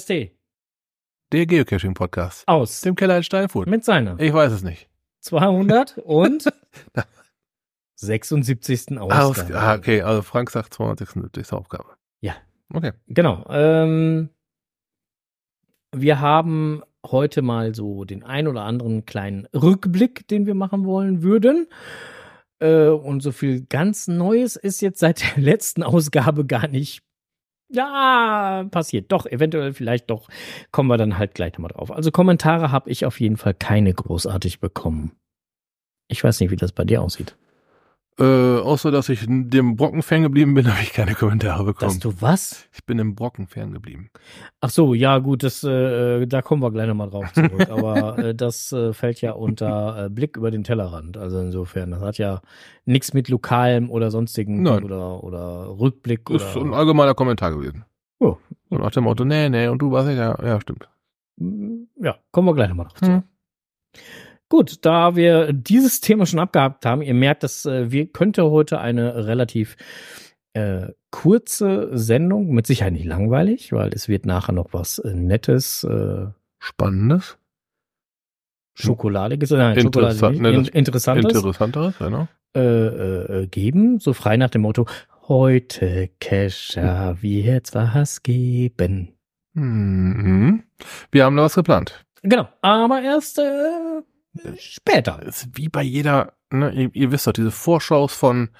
KST Der Geocaching-Podcast. aus Dem Keller in Steinfurt. mit seiner Ich weiß es nicht. 200 und 76. Aus, Ausgabe. ah, okay, also Frank sagt 276. Aufgabe. Ja. Okay. Genau. Ähm, wir haben heute mal so den ein oder anderen kleinen Rückblick, den wir machen wollen würden. Äh, und so viel ganz Neues ist jetzt seit der letzten Ausgabe gar nicht. Ja, passiert. Doch, eventuell vielleicht doch. Kommen wir dann halt gleich nochmal drauf. Also Kommentare habe ich auf jeden Fall keine großartig bekommen. Ich weiß nicht, wie das bei dir aussieht. Äh, außer, dass ich dem Brocken fern geblieben bin, habe ich keine Kommentare Dass bekommen. du was? Ich bin dem Brocken fern geblieben. Ach so, ja gut, das, äh, da kommen wir gleich nochmal drauf zurück. Aber äh, das äh, fällt ja unter äh, Blick über den Tellerrand. Also insofern, das hat ja nichts mit lokalem oder sonstigen Nein. oder oder Rückblick Ist oder. ein allgemeiner Kommentar gewesen. Oh. Und nach dem Motto, nee, nee, und du warst ja, ja, stimmt. Ja, kommen wir gleich nochmal drauf zurück. Hm. Gut, da wir dieses Thema schon abgehakt haben, ihr merkt, dass äh, wir könnte heute eine relativ äh, kurze Sendung, mit Sicherheit nicht langweilig, weil es wird nachher noch was äh, Nettes, äh, Spannendes. Schokoladiges, nein, Interessant- Schokolade ne, in, Interessantes Interessanteres, genau. geben, so frei nach dem Motto, heute Kescher wird's was geben. Mhm. Wir haben da was geplant. Genau, aber erst äh, später. Das ist wie bei jeder, ne, ihr, ihr wisst doch, diese Vorschaus von,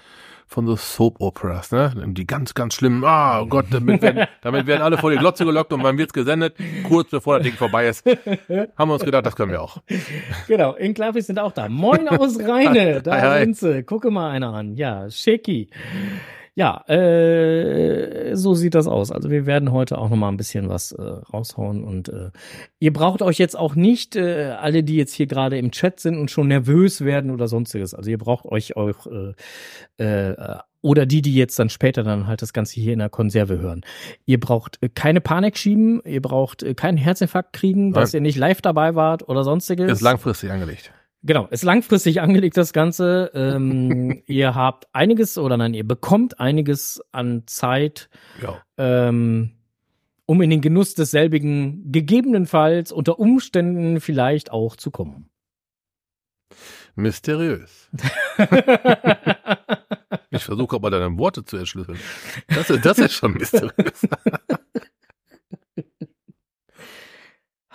von so Soap-Operas, ne? Die ganz, ganz schlimmen, ah Gott, damit werden, damit werden alle vor die Glotze gelockt und wann wird's gesendet? Kurz bevor das Ding vorbei ist. Haben wir uns gedacht, das können wir auch. Genau, Enklavis sind auch da. Moin aus Rheine, da Hi, hi. sind sie. Gucke mal einer an. Ja, Schicki. Ja, äh, so sieht das aus. Also wir werden heute auch noch mal ein bisschen was äh, raushauen und äh, ihr braucht euch jetzt auch nicht äh, alle, die jetzt hier gerade im Chat sind und schon nervös werden oder sonstiges. Also ihr braucht euch auch äh, äh, oder die, die jetzt dann später dann halt das Ganze hier in der Konserve hören. Ihr braucht äh, keine Panik schieben, ihr braucht äh, keinen Herzinfarkt kriegen, dass ihr nicht live dabei wart oder sonstiges. Ist langfristig angelegt. Genau, ist langfristig angelegt das Ganze. Ähm, ihr habt einiges oder nein, ihr bekommt einiges an Zeit, Ja. ähm, um in den Genuss desselbigen gegebenenfalls unter Umständen vielleicht auch zu kommen. Mysteriös. Ich versuche aber deine Worte zu entschlüsseln. Das ist, das ist schon mysteriös.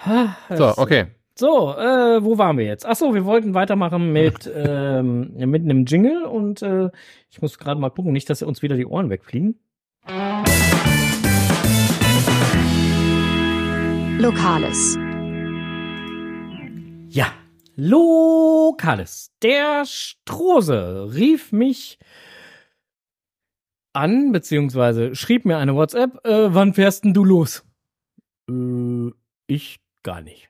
So, okay. So, äh, wo waren wir jetzt? Ach so, wir wollten weitermachen mit ähm, mit einem Jingle und äh, ich muss gerade mal gucken, nicht, dass uns wieder die Ohren wegfliegen. Lokales. Ja, Lokales. Der Strose rief mich an, beziehungsweise schrieb mir eine WhatsApp, äh, wann fährst denn du los? Äh, ich gar nicht.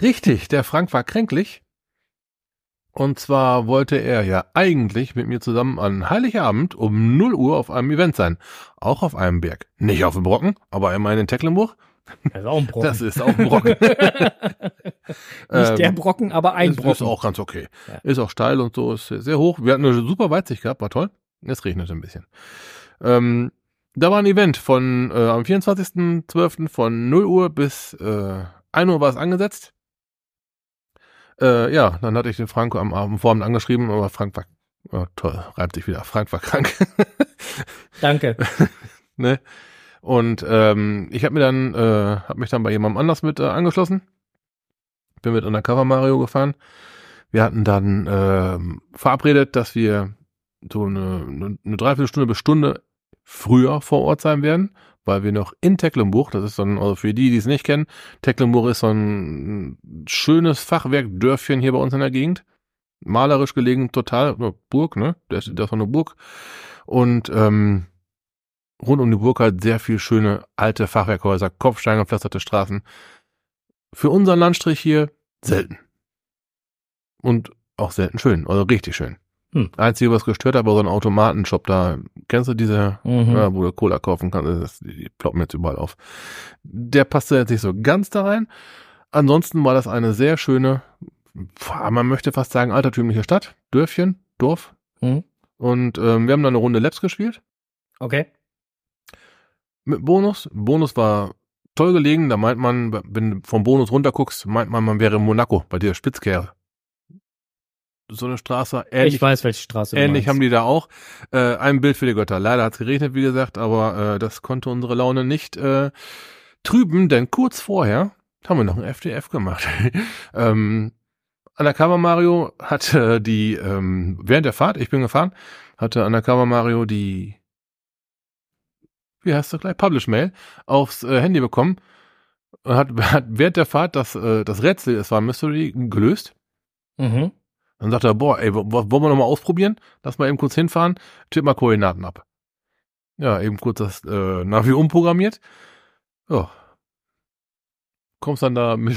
Richtig, der Frank war kränklich. Und zwar wollte er ja eigentlich mit mir zusammen an Heiligabend um 0 Uhr auf einem Event sein. Auch auf einem Berg. Nicht auf dem Brocken, aber immerhin in Tecklenburg. Das ist auch ein Brocken. Das ist auch ein Brocken. Nicht der Ähm, Brocken, aber ein ist, Brocken. ist auch ganz okay. Ja. Ist auch steil und so, ist sehr hoch. Wir hatten eine super Weitsicht gehabt, war toll. Es regnete ein bisschen. Ähm, da war ein Event von äh, am 24.12. von 0 Uhr bis äh, 1 Uhr war es angesetzt. Äh, ja, dann hatte ich den Frank am Abend vorabend angeschrieben, aber Frank war oh, toll, reibt sich wieder. Frank war krank. Danke. ne? Und ähm, ich habe mir dann, äh, habe mich dann bei jemandem anders mit äh, angeschlossen. Bin mit Undercover Mario gefahren. Wir hatten dann ähm, verabredet, dass wir so eine, eine, eine Dreiviertelstunde bis Stunde früher vor Ort sein werden, weil wir noch in Tecklenburg, das ist so ein, also für die, die es nicht kennen, Tecklenburg ist so ein schönes Fachwerkdörfchen hier bei uns in der Gegend. Malerisch gelegen, total, Burg, ne? Das, das war eine Burg. Und ähm, rund um die Burg halt sehr viel schöne alte Fachwerkhäuser, Kopfsteingepflasterte Straßen. Für unseren Landstrich hier selten. Und auch selten schön, also richtig schön. Hm. Einzige, was gestört hat, war so ein Automatenshop da. Kennst du diese, Mhm. ja, wo du Cola kaufen kannst? Das, die, ploppen jetzt überall auf. Der passte jetzt nicht so ganz da rein. Ansonsten war das eine sehr schöne, man möchte fast sagen, altertümliche Stadt, Dörfchen, Dorf. Mhm. Und ähm, wir haben dann eine Runde Labs gespielt. Okay. mit Bonus. Bonus war toll gelegen. Da meint man, wenn du vom Bonus runterguckst, meint man, man wäre in Monaco bei der Spitzkehre. So eine Straße. Ähnlich, ich weiß, welche Straße ähnlich haben die da auch. Äh, ein Bild für die Götter. Leider hat es geregnet, wie gesagt, aber äh, das konnte unsere Laune nicht äh, trüben, denn kurz vorher haben wir noch ein FDF gemacht. ähm, Undercover Mario hatte die, ähm, während der Fahrt, ich bin gefahren, hatte Undercover Mario die, wie heißt das gleich, Publish Mail aufs äh, Handy bekommen und hat, hat während der Fahrt das, äh, das Rätsel, es war ein Mystery, gelöst. Mhm. Dann sagt er, boah, ey, wo- wo- wollen wir noch mal ausprobieren? Lass mal eben kurz hinfahren, tipp mal Koordinaten ab. Ja, eben kurz das äh, Navi umprogrammiert. Ja. Kommst dann da mit,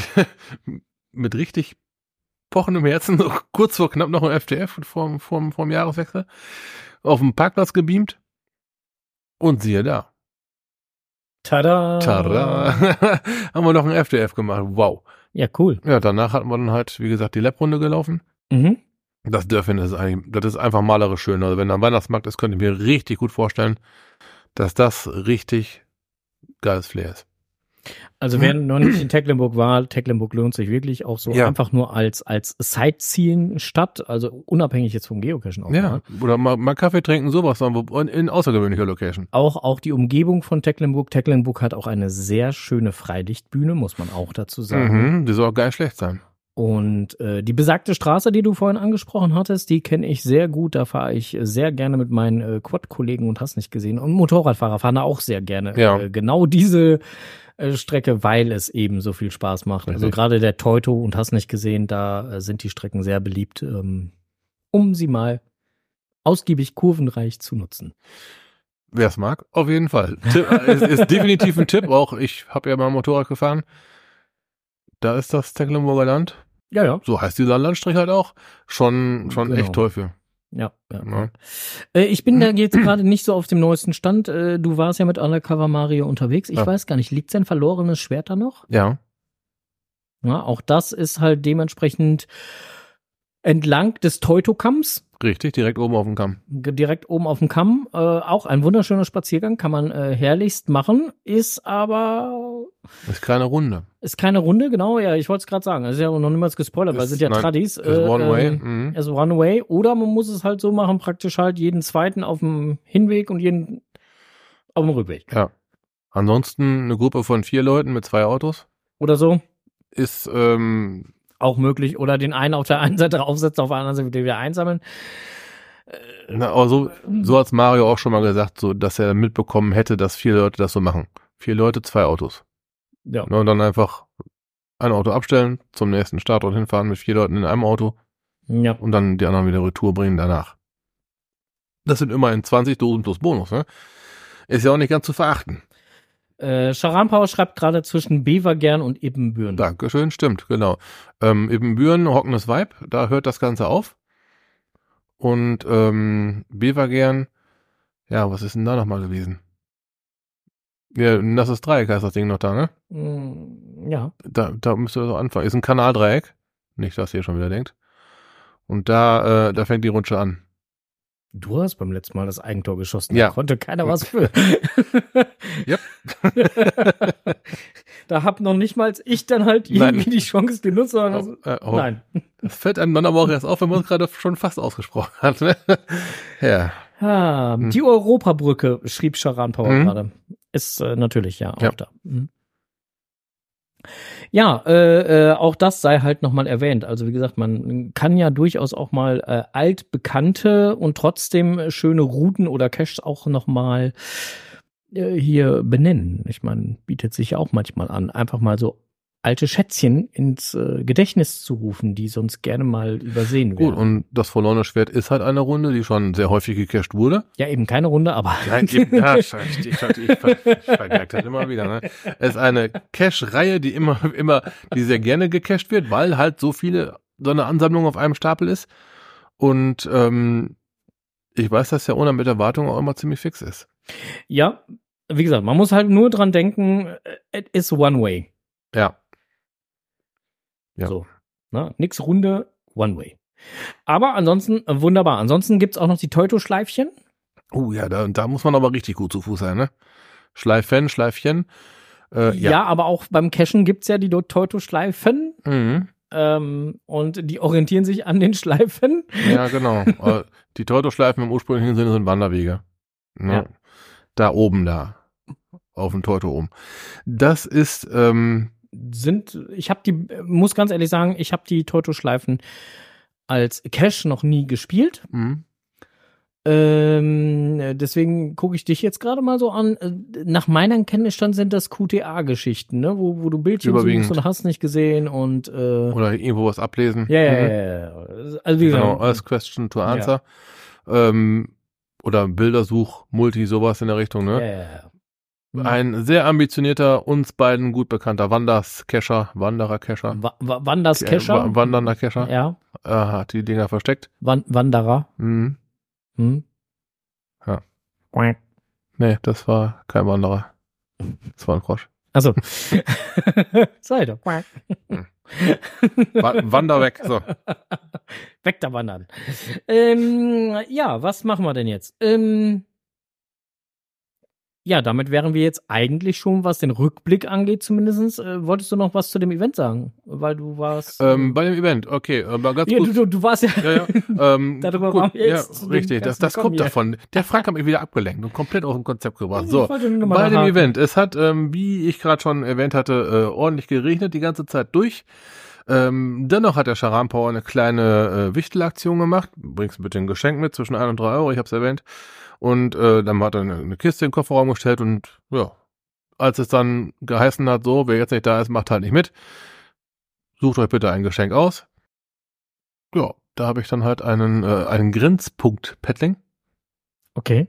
mit richtig pochendem Herzen, so kurz vor knapp noch ein FTF vorm, vorm, vorm Jahreswechsel, auf dem Parkplatz gebeamt. Und siehe da. Tada! Tada! haben wir noch ein FTF gemacht. Wow. Ja, cool. Ja, danach hatten wir dann halt, wie gesagt, die Lab-Runde gelaufen. Mhm. Das Dörfchen ist eigentlich, das ist einfach malerisch schön. Also wenn da ein Weihnachtsmarkt ist, könnte ich mir richtig gut vorstellen, dass das richtig geiles Flair ist. Also wer noch nicht in Tecklenburg war, Tecklenburg lohnt sich wirklich auch so Ja. einfach nur als als Sightseeing-Stadt, also unabhängig jetzt vom Geocachen auch. Ja, oder mal, mal Kaffee trinken, sowas, in außergewöhnlicher Location. Auch, auch die Umgebung von Tecklenburg. Tecklenburg hat auch eine sehr schöne Freilichtbühne, muss man auch dazu sagen. Mhm, die soll auch geil schlecht sein. Und äh, die besagte Straße, die du vorhin angesprochen hattest, die kenne ich sehr gut. Da fahre ich sehr gerne mit meinen äh, Quad-Kollegen und hast nicht gesehen. Und Motorradfahrer fahren da auch sehr gerne. Ja. Äh, genau diese äh, Strecke, weil es eben so viel Spaß macht. Also Richtig. gerade der Teuto und hast nicht gesehen, da äh, sind die Strecken sehr beliebt, ähm, um sie mal ausgiebig kurvenreich zu nutzen. Wer es mag, auf jeden Fall. Tipp, äh, ist, ist definitiv ein Tipp. Auch ich habe ja mal Motorrad gefahren. Da ist das Tecklenburger Land. Ja, ja. So heißt dieser Landstrich halt auch. Schon, schon Genau. echt für. Ja, ja. Ja. Äh, ich bin da jetzt gerade nicht so auf dem neuesten Stand. Äh, du warst ja mit Undercover Mario unterwegs. Ich Ja. weiß gar nicht, liegt sein verlorenes Schwert da noch? ja. Ja, auch das ist halt dementsprechend entlang des Teutokamms, Richtig, direkt oben auf dem Kamm. direkt oben auf dem Kamm. Äh, auch ein wunderschöner Spaziergang, kann man äh, herrlichst machen, ist aber Ist keine Runde. ist keine Runde, genau. Ja, ich wollte es gerade sagen. Es ist ja noch niemals gespoilert, weil es sind ja nein, Tradis. Ist one way. ähm, Mhm. Ist One Way. Oder man muss es halt so machen, praktisch halt jeden zweiten auf dem Hinweg und jeden auf dem Rückweg. Ja. Ansonsten eine Gruppe von vier Leuten mit zwei Autos Oder so. ist ähm, Auch möglich. Oder den einen auf der einen Seite aufsetzen, auf der anderen Seite wieder einsammeln. na, aber so, so hat's Mario auch schon mal gesagt, so dass er mitbekommen hätte, dass vier Leute das so machen. Vier Leute, zwei Autos. Ja. Ne, und dann einfach ein Auto abstellen, zum nächsten Startort hinfahren mit vier Leuten in einem Auto Ja. und dann die anderen wieder Retour bringen danach. Das sind immerhin 20 Dosen plus Bonus, ne? Ist ja auch nicht ganz zu verachten. Äh, Charanpauer schreibt gerade zwischen Bevergern und Ibbenbüren. Dankeschön, stimmt, genau. Ähm, Ibbenbüren, Hockenes Weib, da hört das Ganze auf. Und ähm, Bevergern, ja, was ist denn da nochmal gewesen? Ja, das ist Dreieck heißt das Ding noch da, ne? Mm, Ja. Da, da müsste so anfangen. Ist ein Kanaldreieck. Nicht, dass ihr schon wieder denkt. Und da, äh, da fängt die Rutsche an. Du hast beim letzten Mal das Eigentor geschossen. Ja. Da konnte keiner was für. Yep. da hab noch nicht mal ich dann halt Nein. irgendwie die Chance genutzt, sondern Oh, äh, oh, nein. Das fällt einem dann aber auch erst auf, wenn man es gerade schon fast ausgesprochen hat. Ne? ja. Ah, Hm. Die Europabrücke, schrieb Charanpauer Mhm. gerade. Ist äh, natürlich ja auch Ja. da. Mhm. Ja, äh, äh, auch das sei halt nochmal erwähnt. Also wie gesagt, man kann ja durchaus auch mal äh, altbekannte und trotzdem schöne Routen oder Caches auch nochmal äh, hier benennen. Ich meine, bietet sich ja auch manchmal an, einfach mal so alte Schätzchen ins äh, Gedächtnis zu rufen, die sonst gerne mal übersehen Gut, werden. und das verlorene Schwert ist halt eine Runde, die schon sehr häufig gecached wurde. ja, eben keine Runde, aber Ja, eben, ja, ich, ich, ich, ich ver- vermerkt das immer wieder. Ne? Es ist eine Cache-Reihe, die immer, immer, die sehr gerne gecached wird, weil halt so viele, so eine Ansammlung auf einem Stapel ist. Und ähm, ich weiß, dass der Owner mit Erwartung auch immer ziemlich fix ist. Ja, wie gesagt, man muss halt nur dran denken, äh, it is one way. Ja. Ja. So. Ne? Nix Runde, one way. Aber ansonsten äh, wunderbar. Ansonsten gibt's auch noch die Teuto-Schleifchen. Oh ja, da, da muss man aber richtig gut zu Fuß sein, ne? Schleifen, Schleifchen. Äh, ja. ja. aber auch beim Cashen gibt's ja die Teutoschleifen. Mhm. Ähm, und die orientieren sich an den Schleifen. Ja, genau. Äh, die Teutoschleifen im ursprünglichen Sinne sind Wanderwege. Ne? Ja. Da oben da. Auf dem Teuto oben. Das ist, ähm, Sind, ich habe die, muss ganz ehrlich sagen, ich habe die Teutoschleifen als Cash noch nie gespielt. mh. Ähm, deswegen gucke ich dich jetzt gerade mal so an. Äh, Nach meinem Kenntnisstand sind das QTA-Geschichten, ne? wo, wo du Bildchen suchst und hast nicht gesehen und äh, oder irgendwo was ablesen. ja, ja, Mhm. ja, ja. Also wie gesagt, Genau, als Question to Answer. Ähm, oder Bildersuch, Multi, sowas in der Richtung, ja, ne? ja, ja. Mhm. Ein sehr ambitionierter, uns beiden gut bekannter Wanders-Cacher, Wanderer-Cacher, Wa Wa Wanders Äh, Kescher. Wa- wandernder Cacher, ja, äh, hat die Dinger versteckt. Wan Wanderer. Mhm. Hm? Ja. Nee, das war kein Wanderer. Das war ein Frosch. Also. Sei doch. Wa Wander weg, so. Weg da wandern. Ähm, ja, was machen wir denn jetzt? Ähm, ja, damit wären wir jetzt eigentlich schon, was den Rückblick angeht, zumindestens. Äh, wolltest du noch was zu dem Event sagen? Weil du warst. Ähm, bei dem Event, okay, aber ganz ja, gut. du, du, du warst ja. Ja, ja. Ähm, Darüber gut, waren wir jetzt ja, richtig. Das, das kommt hier. davon. Der Frank hat mich wieder abgelenkt und komplett aus dem Konzept gebracht. So, bei dem nachhaken. Event. Es hat, ähm, wie ich gerade schon erwähnt hatte, äh, ordentlich geregnet die ganze Zeit durch. Ähm, dennoch hat der Scharampauer eine kleine äh, Wichtelaktion gemacht. Bringst bitte ein Geschenk mit zwischen 1 und 3 Euro, ich habe es erwähnt. Und äh, dann hat er eine, eine Kiste in den Kofferraum gestellt und ja, als es dann geheißen hat, so, wer jetzt nicht da ist, macht halt nicht mit. Sucht euch bitte ein Geschenk aus. Ja, da habe ich dann halt einen, äh, einen Grenzpunkt-Paddling Okay.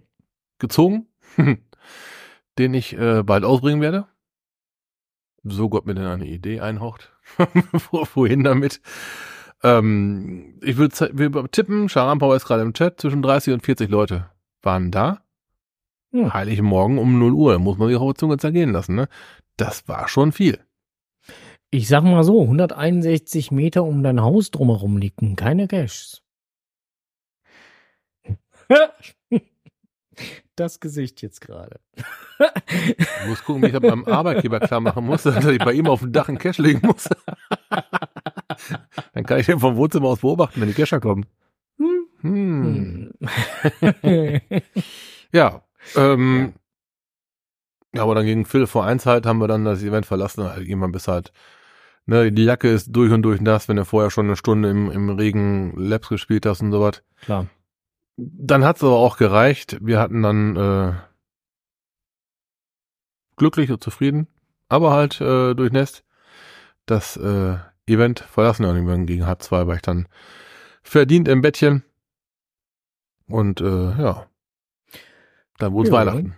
gezogen, den ich äh, bald ausbringen werde. So Gott mir denn eine Idee einhaucht. Wo- Wohin damit? Ähm, ich würde tippen, Scharampauer ist gerade im Chat, zwischen 30 und 40 Leute waren da. Hm. Heiligen Morgen um 0 Uhr, muss man sich auf die Zunge zergehen lassen, ne? Das war schon viel. Ich sag mal so, 161 Meter um dein Haus drumherum liegen keine Caches. Das Gesicht jetzt gerade. Ich muss gucken, wie ich das beim Arbeitgeber klar machen muss, dass ich bei ihm auf dem Dach einen Cash legen muss. Dann kann ich den vom Wohnzimmer aus beobachten, wenn die Cacher kommen. Hm. Hm. Ja, ähm, ja. aber dann gegen Phil vor eins halt haben wir dann das Event verlassen, halt irgendwann bis halt, ne, die Jacke ist durch und durch nass, wenn du vorher schon eine Stunde im, im Regen Labs gespielt hast und sowas. Klar. Dann hat's aber auch gereicht. Wir hatten dann äh, glücklich und zufrieden, aber halt äh, durchnässt das äh, Event verlassen. Und irgendwann gegen halb zwei war ich dann verdient im Bettchen. Und äh, ja, dann wurde es Ja. Weihnachten.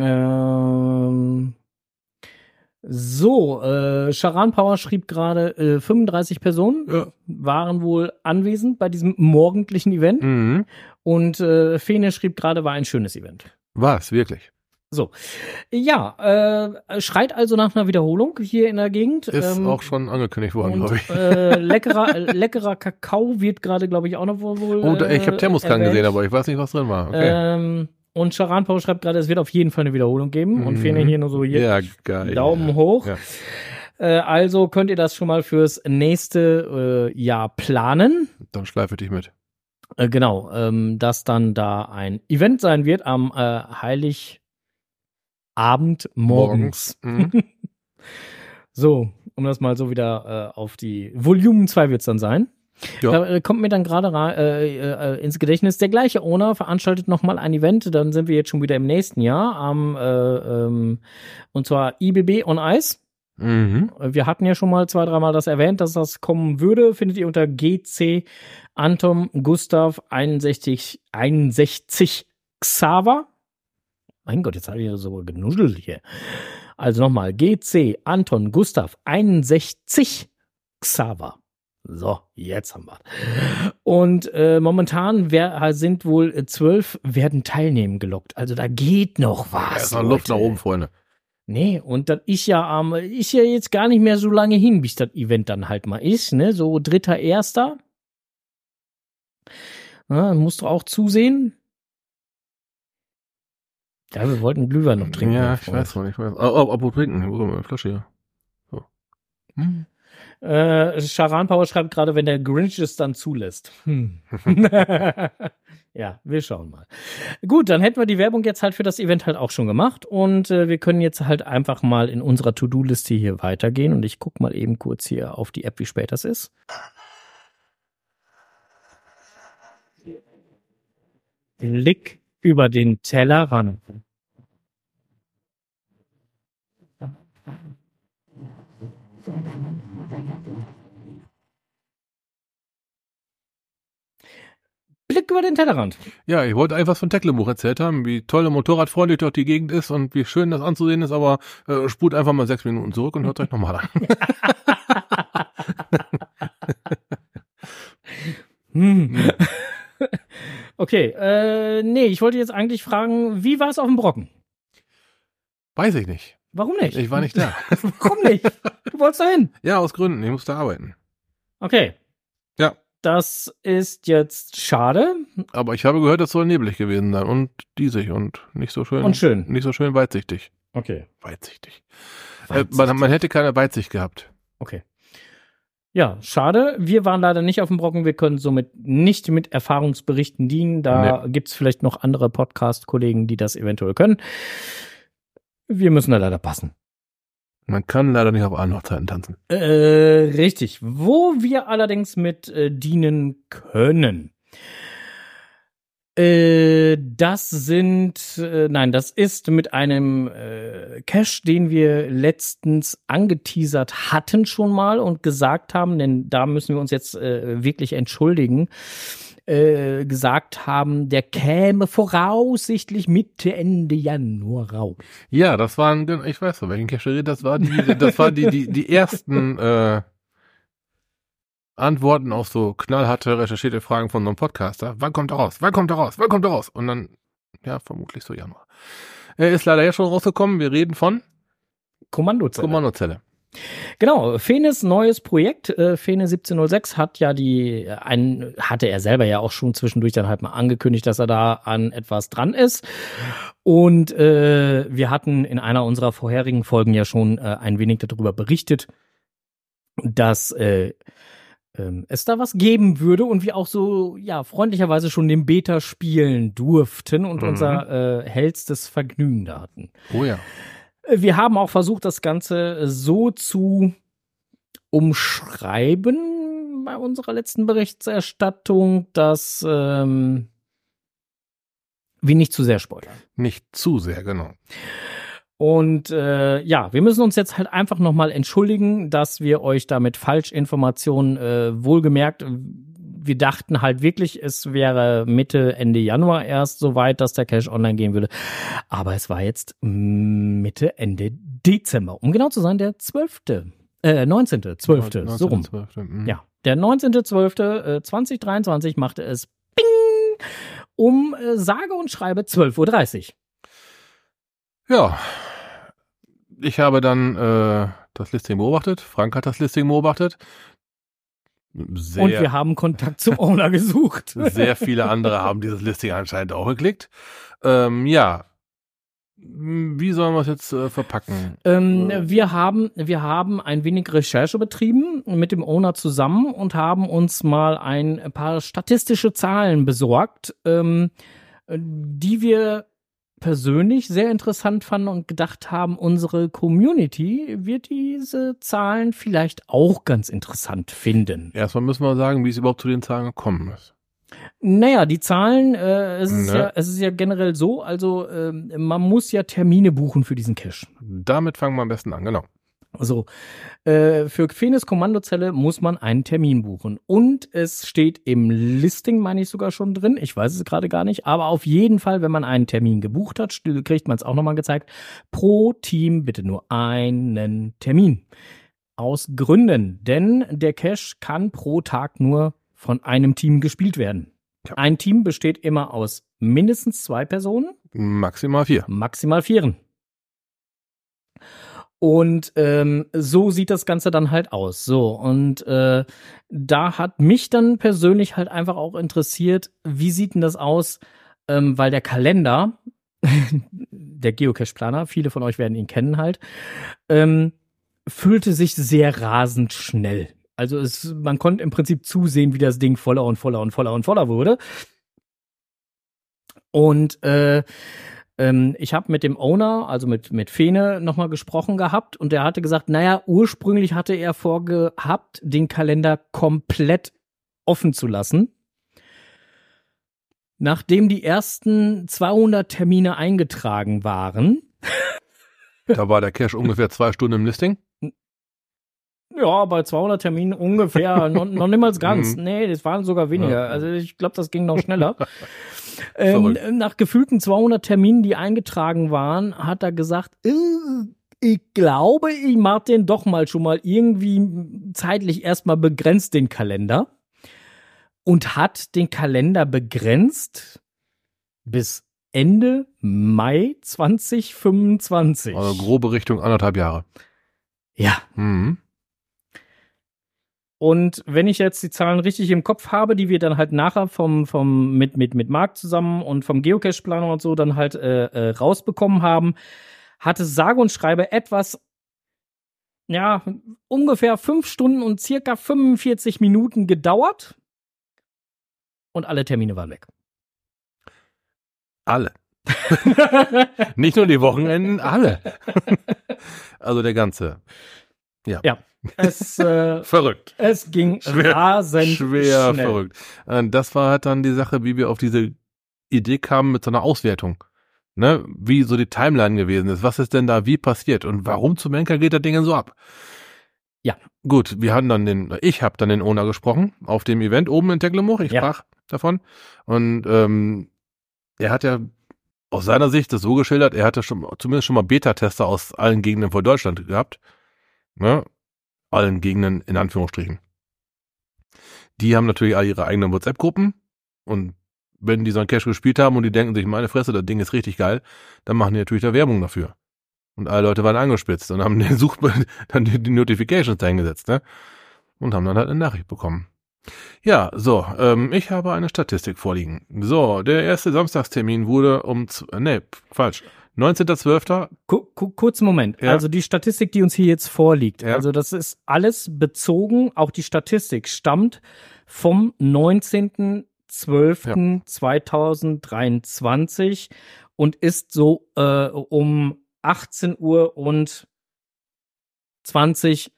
Ähm, so, äh, Charan Power schrieb gerade, äh, 35 Personen Ja. waren wohl anwesend bei diesem morgendlichen Event. Mhm. Und äh, Fene schrieb gerade, war ein schönes Event. War wirklich. Ja, äh, schreit also nach einer Wiederholung hier in der Gegend. Ist Ähm, auch schon angekündigt worden, und, glaube ich. Äh, leckerer, äh, leckerer Kakao wird gerade, glaube ich, auch noch wohl. Oh, da, ich habe äh, Thermoskan erwähnt. gesehen, aber ich weiß nicht, was drin war. Okay. Ähm, und Charan Power schreibt gerade, es wird auf jeden Fall eine Wiederholung geben. Und Mhm. Fene hier nur so hier. ja, geil. Daumen hoch. Ja. Äh, also könnt ihr das schon mal fürs nächste äh, Jahr planen. Dann schleife dich mit. Genau, ähm, dass dann da ein Event sein wird am äh, Heiligabend morgens. Mhm. So, um das mal so wieder äh, auf die Volumen 2 wird's dann sein. Ja. Da äh, kommt mir dann gerade ra- äh, äh, ins Gedächtnis, der gleiche Owner veranstaltet nochmal ein Event, dann sind wir jetzt schon wieder im nächsten Jahr, am, äh, ähm, und zwar IBB on Ice. Mhm. Wir hatten ja schon mal zwei, dreimal das erwähnt, dass das kommen würde. Findet ihr unter GC Anton Gustav 61, 61 Xaver. Mein Gott, jetzt habe ich so genuschelt hier. Also nochmal, GC Anton Gustav 61 Xaver. So, jetzt haben wir. Und äh, momentan wer, sind wohl zwölf werden teilnehmen gelockt. Also da geht noch Da was. ist noch Luft nach oben, Freunde. Nee, und das ist ja am, ist ja jetzt gar nicht mehr so lange hin, bis das Event dann halt mal ist, ne? So dritter, erster. Ja, musst du auch zusehen. Ja, wir wollten Glühwein noch trinken. Ja, ich weiß noch nicht. Ich weiß. Oh, oh, apropos trinken. Wo ist meine Flasche hier? So. Hm. Äh, Charan Power schreibt gerade, wenn der Grinch es dann zulässt. Hm. ja, wir schauen mal. Gut, dann hätten wir die Werbung jetzt halt für das Event halt auch schon gemacht und äh, wir können jetzt halt einfach mal in unserer To-Do-Liste hier weitergehen und ich gucke mal eben kurz hier auf die App, wie spät das ist. Blick über den Tellerrand. Blick über den Tellerrand. Ja, ich wollte einfach von Tecklenburg erzählt haben, wie toll und motorradfreundlich dort die Gegend ist und wie schön das anzusehen ist, aber äh, spult einfach mal sechs Minuten zurück und hört euch nochmal an. Hm. Okay, äh, nee, ich wollte jetzt eigentlich fragen, wie war es auf dem Brocken? Weiß ich nicht. Warum nicht? Ich war nicht da. Warum nicht? Du wolltest da hin. ja, aus Gründen. Ich musste arbeiten. Okay. Ja. Das ist jetzt schade Aber ich habe gehört, es soll neblig gewesen sein und diesig und nicht so schön. und schön. Nicht so schön weitsichtig. Okay. Weitsichtig. Äh, man, man hätte keine Weitsicht gehabt. Okay. Ja, schade. Wir waren leider nicht auf dem Brocken. Wir können somit nicht mit Erfahrungsberichten dienen. Da gibt's vielleicht noch andere Podcast-Kollegen, die das eventuell können. Wir müssen da leider passen. Man kann leider nicht auf allen Hochzeiten tanzen. Äh, richtig. Wo wir allerdings mit äh, dienen können. Äh, das sind, äh, nein, das ist mit einem äh, Cache, den wir letztens angeteasert hatten schon mal und gesagt haben, denn da müssen wir uns jetzt äh, wirklich entschuldigen, äh, gesagt haben, der käme voraussichtlich Mitte, Ende Januar raus. Ja, das waren, ich weiß noch, welchen Cache das war die, das war die, die, die ersten äh, Antworten auf so knallharte, recherchierte Fragen von so einem Podcaster. Wann kommt er raus? Wann kommt er raus? Wann kommt er raus? Und dann, ja, vermutlich so Januar. Er ist leider ja schon rausgekommen. Wir reden von Kommandozelle. Kommandozelle. Genau, Fenes neues Projekt, äh, Fene 1706 hat ja die, ein, hatte er selber ja auch schon zwischendurch dann halt mal angekündigt, dass er da an etwas dran ist. Und äh, wir hatten in einer unserer vorherigen Folgen ja schon äh, ein wenig darüber berichtet, dass äh, ähm, es da was geben würde und wir auch so ja freundlicherweise schon den Beta spielen durften und Mhm. unser äh, hellstes Vergnügen da hatten. Oh ja. Wir haben auch versucht, das Ganze so zu umschreiben bei unserer letzten Berichterstattung, dass ähm, wir nicht zu sehr spoilern. Nicht zu sehr, genau. Und äh, ja, wir müssen uns jetzt halt einfach nochmal entschuldigen, dass wir euch damit Falschinformationen äh, wohlgemerkt, wir dachten halt wirklich, es wäre Mitte, Ende Januar erst soweit, dass der Cache online gehen würde. Aber es war jetzt mm, Mitte, Ende Dezember. Um genau zu sein, der 12. Äh, 19. 12. so rum. 12. mhm. Ja, der 19.12.2023 machte es Bing um äh, sage und schreibe 12.30 Uhr. Ja. Ich habe dann äh, das Listing beobachtet. Frank hat das Listing beobachtet. Sehr, Und wir haben Kontakt zum Owner gesucht. sehr viele andere haben dieses Listing anscheinend auch geklickt. Ähm, ja. Wie sollen wir es jetzt äh, verpacken? Ähm, wir haben, wir haben ein wenig Recherche betrieben mit dem Owner zusammen und haben uns mal ein paar statistische Zahlen besorgt, ähm, die wir persönlich sehr interessant fanden und gedacht haben, unsere Community wird diese Zahlen vielleicht auch ganz interessant finden. Erstmal müssen wir sagen, wie es überhaupt zu den Zahlen gekommen ist. Naja, die Zahlen, äh, es, ist Ne. ja, es ist ja generell so, also ähm, man muss ja Termine buchen für diesen Cache. Damit fangen wir am besten an, genau. So, äh, für Phoenix Kommandozelle muss man einen Termin buchen. Und es steht im Listing, meine ich sogar schon drin. Ich weiß es gerade gar nicht. Aber auf jeden Fall, wenn man einen Termin gebucht hat, kriegt man es auch nochmal gezeigt. Pro Team bitte nur einen Termin. Aus Gründen. Denn der Cache kann pro Tag nur von einem Team gespielt werden. Ja. Ein Team besteht immer aus mindestens zwei Personen Maximal vier. maximal vieren. Und ähm, so sieht das Ganze dann halt aus. So, und äh, da hat mich dann persönlich halt einfach auch interessiert, wie sieht denn das aus, ähm, weil der Kalender der Geocache-Planer, viele von euch werden ihn kennen halt, ähm, füllte sich sehr rasend schnell. Also es, man konnte im Prinzip zusehen, wie das Ding voller und voller und voller und voller wurde. Und äh, ähm, ich habe mit dem Owner, also mit, mit Fene, nochmal gesprochen gehabt und der hatte gesagt, naja, ursprünglich hatte er vorgehabt, den Kalender komplett offen zu lassen. Nachdem die ersten 200 Termine eingetragen waren. da war der Cache ungefähr zwei Stunden im Listing. Ja, bei 200 Terminen ungefähr, noch, noch niemals ganz. Mhm. nee, das waren sogar weniger. Also ich glaube, das ging noch schneller. ähm, nach gefühlten 200 Terminen, die eingetragen waren, hat er gesagt, äh, ich glaube, ich mach den doch mal schon mal irgendwie zeitlich erstmal begrenzt, den Kalender. Und hat den Kalender begrenzt bis Ende Mai 2025. Also grobe Richtung anderthalb Jahre. Ja. Mhm. Und wenn ich jetzt die Zahlen richtig im Kopf habe, die wir dann halt nachher vom, vom, mit, mit, mit Marc zusammen und vom Geocache-Planer und so dann halt äh, äh, rausbekommen haben, hatte sage und schreibe etwas, ja, ungefähr fünf Stunden und circa 45 Minuten gedauert. Und alle Termine waren weg. Alle. Nicht nur die Wochenenden, alle. also der ganze. Ja. Ja. Es, äh, verrückt. Es ging schwer, rasend schwer schnell. verrückt. Äh, das war halt dann die Sache, wie wir auf diese Idee kamen mit so einer Auswertung. Ne, wie so die Timeline gewesen ist. Was ist denn da wie passiert und warum zum Henker geht das Ding so ab? Ja. Gut, wir hatten dann den, ich habe dann den Owner gesprochen auf dem Event oben in Tecklenburg. Ich ja. sprach davon und ähm, er hat ja aus seiner Sicht das so geschildert, er hatte schon zumindest schon mal Beta-Tester aus allen Gegenden von Deutschland gehabt. Ne? Allen Gegenden in Anführungsstrichen. Die haben natürlich alle ihre eigenen WhatsApp-Gruppen und wenn die so einen Cache gespielt haben und die denken sich, meine Fresse, das Ding ist richtig geil, dann machen die natürlich da Werbung dafür. Und alle Leute waren angespitzt und haben den Such dann die, die Notifications eingesetzt, ne? Und haben dann halt eine Nachricht bekommen. Ja, so, ähm, ich habe eine Statistik vorliegen. So, der erste Samstagstermin wurde um, ne, falsch, 19.12. Kurzen Moment. Ja. Also die Statistik, die uns hier jetzt vorliegt, ja. also das ist alles bezogen, auch die Statistik stammt vom 19.12.2023 ja. und ist so äh, um 18 Uhr und 20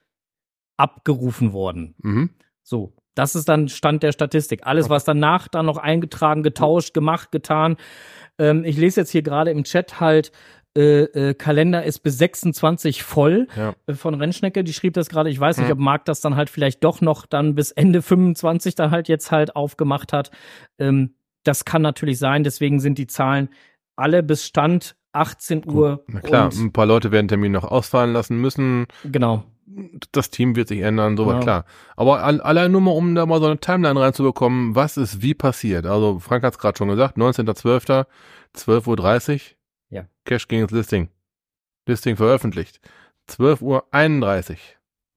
abgerufen worden. Mhm. So, das ist dann Stand der Statistik. Alles, was danach dann noch eingetragen, getauscht, gemacht, getan, ähm, ich lese jetzt hier gerade im Chat halt, äh, äh, Kalender ist bis 26 voll ja. äh, von Rennschnecke. Die schrieb das gerade. Ich weiß nicht, mhm. ob Marc das dann halt vielleicht doch noch dann bis Ende 25 dann halt jetzt halt aufgemacht hat. Ähm, das kann natürlich sein. Deswegen sind die Zahlen alle bis Stand 18 Uhr. Na klar, ein paar Leute werden Termin noch ausfallen lassen müssen. Genau. Das Team wird sich ändern, so genau. klar. Aber allein nur mal, um da mal so eine Timeline reinzubekommen, was ist wie passiert. Also Frank hat es gerade schon gesagt, 19.12., 12.30 Uhr, ja. Cash ging ins Listing. Listing veröffentlicht. 12.31 Uhr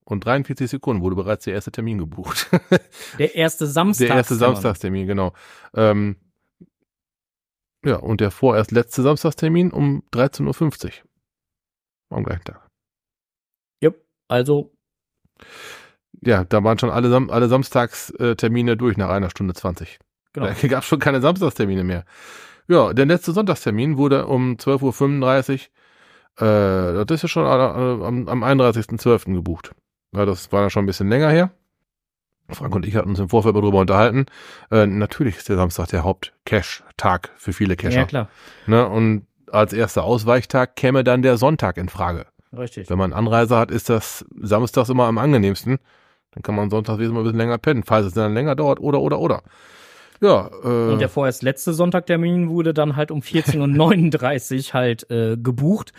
und 43 Sekunden wurde bereits der erste Termin gebucht. der erste Samstagstermin. Der erste Samstagstermin, genau. Ähm, ja, und der vorerst letzte Samstagstermin um 13.50 Uhr. Am gleichen Tag. Also. Ja, da waren schon alle, Sam alle Samstagstermine durch nach einer Stunde 20. Genau. Da gab es schon keine Samstagstermine mehr. Ja, der letzte Sonntagstermin wurde um 12.35 Uhr, äh, das ist ja schon äh, am, am 31.12. gebucht. Ja, das war dann schon ein bisschen länger her. Frank und ich hatten uns im Vorfeld darüber unterhalten. Äh, natürlich ist der Samstag der Haupt-Cash-Tag für viele Cacher. Ja, klar. Ne? Und als erster Ausweichtag käme dann der Sonntag in Frage. Richtig. Wenn man Anreise hat, ist das samstags immer am angenehmsten. Dann kann man sonntags wesentlich ein bisschen länger pennen, falls es dann länger dauert oder, oder, oder. Ja. Äh, und der vorerst letzte Sonntagtermin wurde dann halt um 14.39 Uhr halt äh, gebucht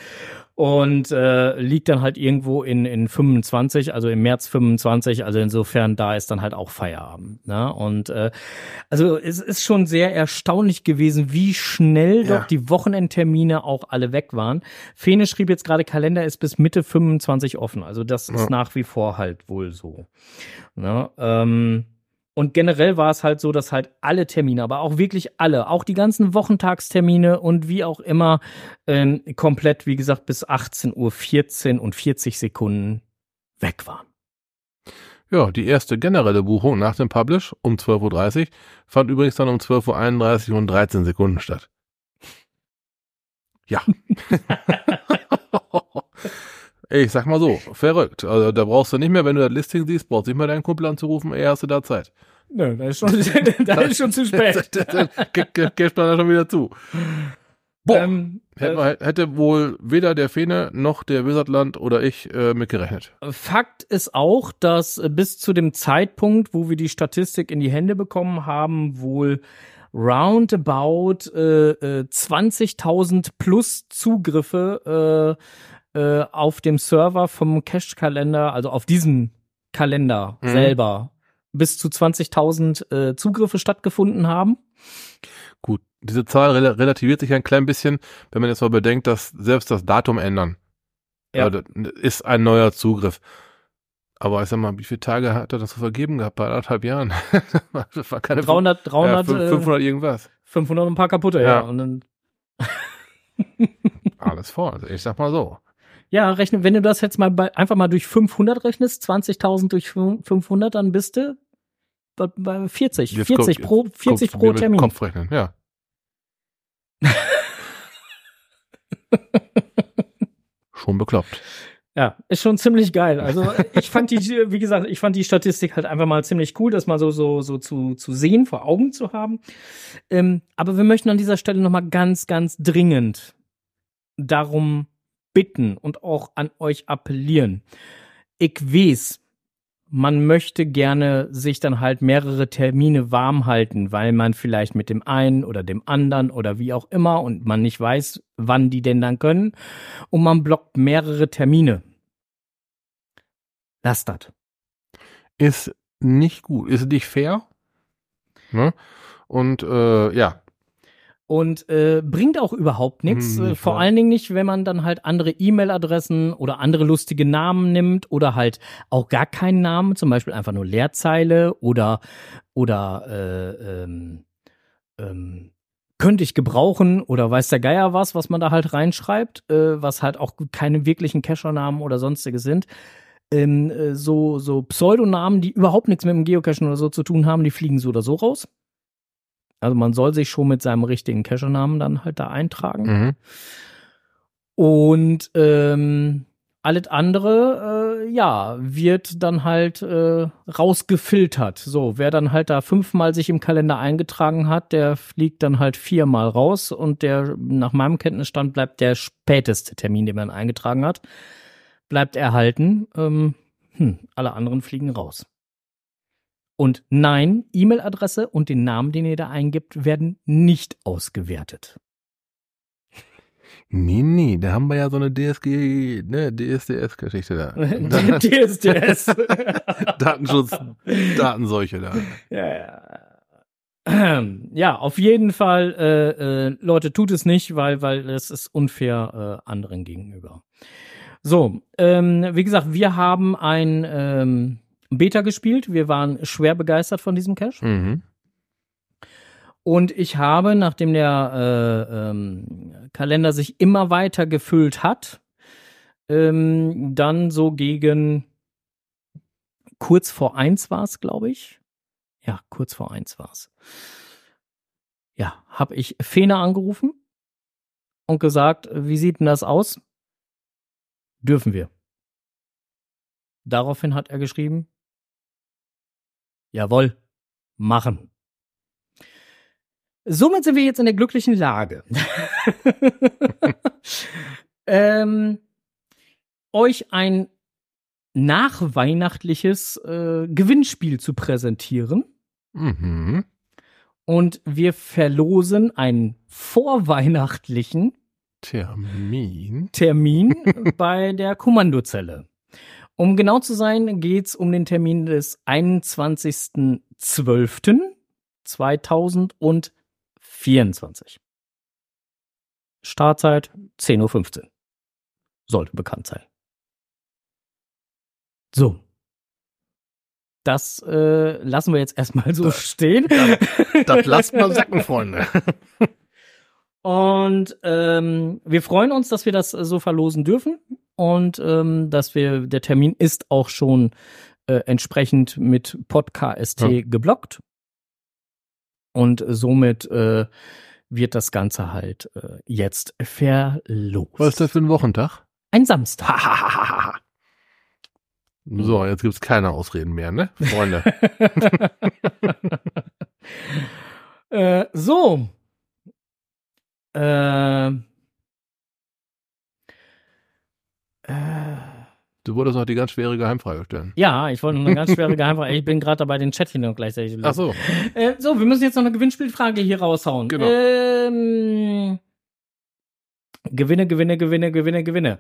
und äh, liegt dann halt irgendwo in, in 25, also im März 25, also insofern da ist dann halt auch Feierabend. Ne? Und äh, also es ist schon sehr erstaunlich gewesen, wie schnell ja. doch die Wochenendtermine auch alle weg waren. Fene schrieb jetzt gerade, Kalender ist bis Mitte 25 offen, also das ja. ist nach wie vor halt wohl so. Ne? Ähm, Und generell war es halt so, dass halt alle Termine, aber auch wirklich alle, auch die ganzen Wochentagstermine und wie auch immer, ähm, komplett, wie gesagt, bis 18.14 Uhr und 40 Sekunden weg waren. Ja, die erste generelle Buchung nach dem Publish um 12.30 Uhr fand übrigens dann um 12.31 Uhr und 13 Sekunden statt. Ja. ich sag mal so, verrückt. Also da brauchst du nicht mehr, wenn du das Listing siehst, brauchst du nicht mehr deinen Kumpel anzurufen, eher hast du da Zeit. Nö, da ist schon, da ist schon zu spät. Geht man da schon wieder zu. Boah, ähm, hätte, äh, hätte, wohl weder der Fene noch der Wizardland oder ich äh, mitgerechnet. Fakt ist auch, dass äh, bis zu dem Zeitpunkt, wo wir die Statistik in die Hände bekommen haben, wohl roundabout äh, äh, 20.000 plus Zugriffe äh, äh, auf dem Server vom Cache-Kalender, also auf diesem Kalender mhm. selber, bis zu 20.000 äh, Zugriffe stattgefunden haben. Gut, diese Zahl rel relativiert sich ein klein bisschen, wenn man jetzt mal bedenkt, dass selbst das Datum ändern ja. Also, ist ein neuer Zugriff. Aber ich sag mal, wie viele Tage hat er das so vergeben gehabt? Bei anderthalb Jahren? das war keine 300, 300, ja, 500 irgendwas. 500 und ein paar kaputte, ja. ja. Und dann Alles voll. Also ich sag mal so. Ja, rechne, wenn du das jetzt mal bei, einfach mal durch 500 rechnest, 20.000 durch 500, dann bist du bei 40, jetzt 40 kommt, pro, 40 pro Termin. Kopfrechnen, ja. Schon bekloppt. Ja, ist schon ziemlich geil. Also ich fand die, wie gesagt, ich fand die Statistik halt einfach mal ziemlich cool, das mal so so so zu zu sehen, vor Augen zu haben. Ähm, aber wir möchten an dieser Stelle noch mal ganz ganz dringend darum bitten und auch an euch appellieren. Ich weiß, man möchte gerne sich dann halt mehrere Termine warm halten, weil man vielleicht mit dem einen oder dem anderen oder wie auch immer und man nicht weiß, wann die denn dann können und man blockt mehrere Termine. Lass das. Ist nicht gut, ist nicht fair. Ne? Und äh, ja, und äh, bringt auch überhaupt nichts. Hm, vor allen Dingen nicht, wenn man dann halt andere E-Mail-Adressen oder andere lustige Namen nimmt oder halt auch gar keinen Namen, zum Beispiel einfach nur Leerzeile oder oder äh, ähm, ähm, könnte ich gebrauchen oder weiß der Geier was, was man da halt reinschreibt, äh, was halt auch keine wirklichen Cacher-Namen oder sonstige sind. Ähm, äh, so, so Pseudonamen, die überhaupt nichts mit dem Geocachen oder so zu tun haben, die fliegen so oder so raus. Also man soll sich schon mit seinem richtigen Cache-Namen dann halt da eintragen. Mhm. Und ähm, alles andere, äh, ja, wird dann halt äh, rausgefiltert. So, wer dann halt da fünfmal sich im Kalender eingetragen hat, der fliegt dann halt viermal raus und der, nach meinem Kenntnisstand, bleibt der späteste Termin, den man eingetragen hat, bleibt erhalten. Ähm, hm, alle anderen fliegen raus. Und nein, E-Mail-Adresse und den Namen, den ihr da eingibt, werden nicht ausgewertet. Nee, nee, da haben wir ja so eine DSG, ne, DSDS-Geschichte da. DSDS. Datenschutz, Datenseuche da. Ja, ja. Ja, auf jeden Fall, äh, äh, Leute, tut es nicht, weil, weil es ist unfair äh, anderen gegenüber. So, ähm, wie gesagt, wir haben ein ähm, Beta gespielt. Wir waren schwer begeistert von diesem Cache. Mhm. Und ich habe, nachdem der äh, ähm, Kalender sich immer weiter gefüllt hat, ähm, dann so gegen kurz vor eins war es, glaube ich. Ja, kurz vor eins war es. Ja, habe ich Fena angerufen und gesagt, wie sieht denn das aus? Dürfen wir. Daraufhin hat er geschrieben, Jawohl, machen. Somit sind wir jetzt in der glücklichen Lage, ähm, euch ein nachweihnachtliches äh, Gewinnspiel zu präsentieren. Mhm. Und wir verlosen einen vorweihnachtlichen Termin, Termin bei der Kommandozelle. Um genau zu sein, geht's um den Termin des 21.12.2024. Startzeit 10.15 Uhr. Sollte bekannt sein. So. das äh, lassen wir jetzt erstmal so stehen. Das lasst mal sacken, Freunde. Und ähm, wir freuen uns, dass wir das so verlosen dürfen und ähm, dass wir der Termin ist auch schon äh, entsprechend mit PodKST Ja. geblockt und somit äh, wird das Ganze halt äh, jetzt verlost. Was ist das für ein Wochentag? Ein Samstag. So, jetzt gibt's keine Ausreden mehr, ne? Freunde. äh, so. Äh, äh, Du wolltest noch die ganz schwere Geheimfrage stellen. ja, ich wollte noch eine ganz schwere Geheimfrage. Ich bin gerade dabei, den Chat hier noch gleichzeitig zu Ach so. Äh, so, wir müssen jetzt noch eine Gewinnspielfrage hier raushauen. Genau. Ähm, Gewinne, Gewinne, Gewinne, Gewinne, Gewinne.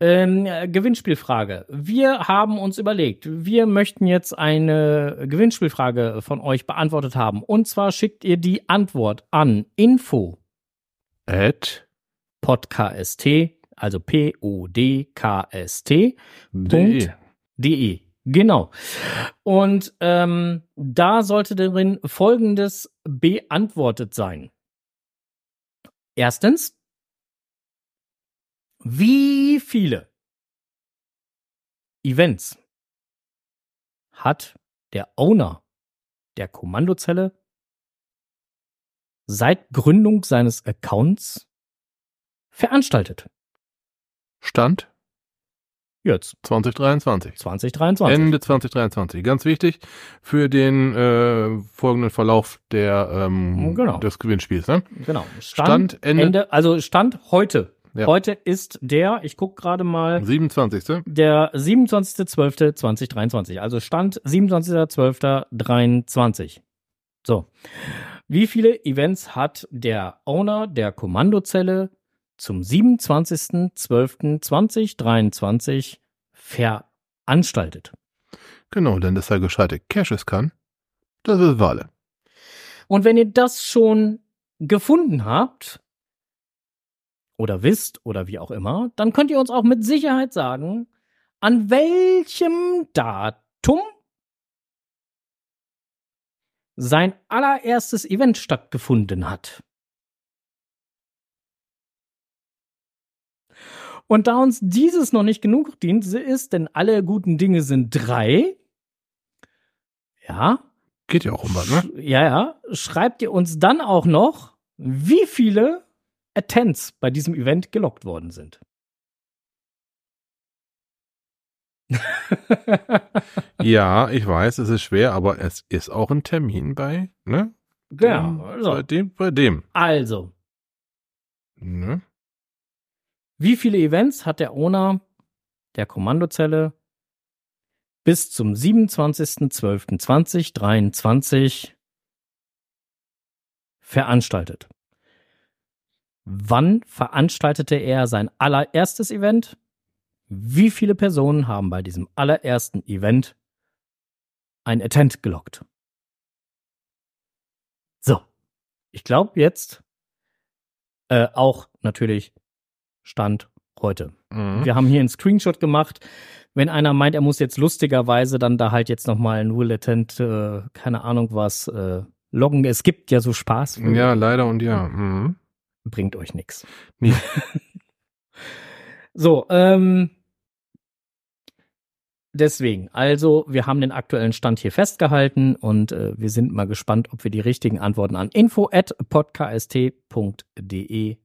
Ähm, äh, Gewinnspielfrage. Wir haben uns überlegt, wir möchten jetzt eine Gewinnspielfrage von euch beantwortet haben. Und zwar schickt ihr die Antwort an info At podcast, also P-O-D-K-S-T de. De. Genau. Und ähm, da sollte darin Folgendes beantwortet sein. Erstens, wie viele Events hat der Owner der Kommandozelle seit Gründung seines Accounts veranstaltet? Stand Jetzt, 2023. 2023. Ende 2023. Ganz wichtig für den äh, folgenden Verlauf der ähm, Genau. des Gewinnspiels. Ne? Genau. Stand Ende- Ende, also Stand heute. Ja. Heute ist der, ich gucke gerade mal, 27. der 27.12.2023. Also Stand 27.12.23. So. Wie viele Events hat der Owner der Kommandozelle zum 27.12.2023 veranstaltet? Genau, denn dass er gescheite Caches kann, das wir alle. Und wenn ihr das schon gefunden habt oder wisst oder wie auch immer, dann könnt ihr uns auch mit Sicherheit sagen, an welchem Datum sein allererstes Event stattgefunden hat. Und da uns dieses noch nicht genug dient, ist, denn alle guten Dinge sind drei, ja, Geht ja auch um was, ne? ja, ja, schreibt ihr uns dann auch noch, wie viele Attends bei diesem Event gelockt worden sind. Ja, ich weiß, es ist schwer, aber es ist auch ein Termin bei, ne? ja, Dem- also, Bei dem, bei dem. also, Ne? wie viele Events hat der Owner der Kommandozelle bis zum 27.12.2023 veranstaltet? Wann veranstaltete er sein allererstes Event? Wie viele Personen haben bei diesem allerersten Event ein Attent gelockt? So, ich glaube jetzt äh, auch natürlich Stand heute. Mhm. Wir haben hier einen Screenshot gemacht. Wenn einer meint, er muss jetzt lustigerweise dann da halt jetzt nochmal ein Will Attent, äh, keine Ahnung was, äh, loggen. Es gibt ja so Spaß. Ja, leider und ja. Mhm. Bringt euch nix. Nee. So, ähm, deswegen, also wir haben den aktuellen Stand hier festgehalten und äh, wir sind mal gespannt, ob wir die richtigen Antworten an info at podcast.de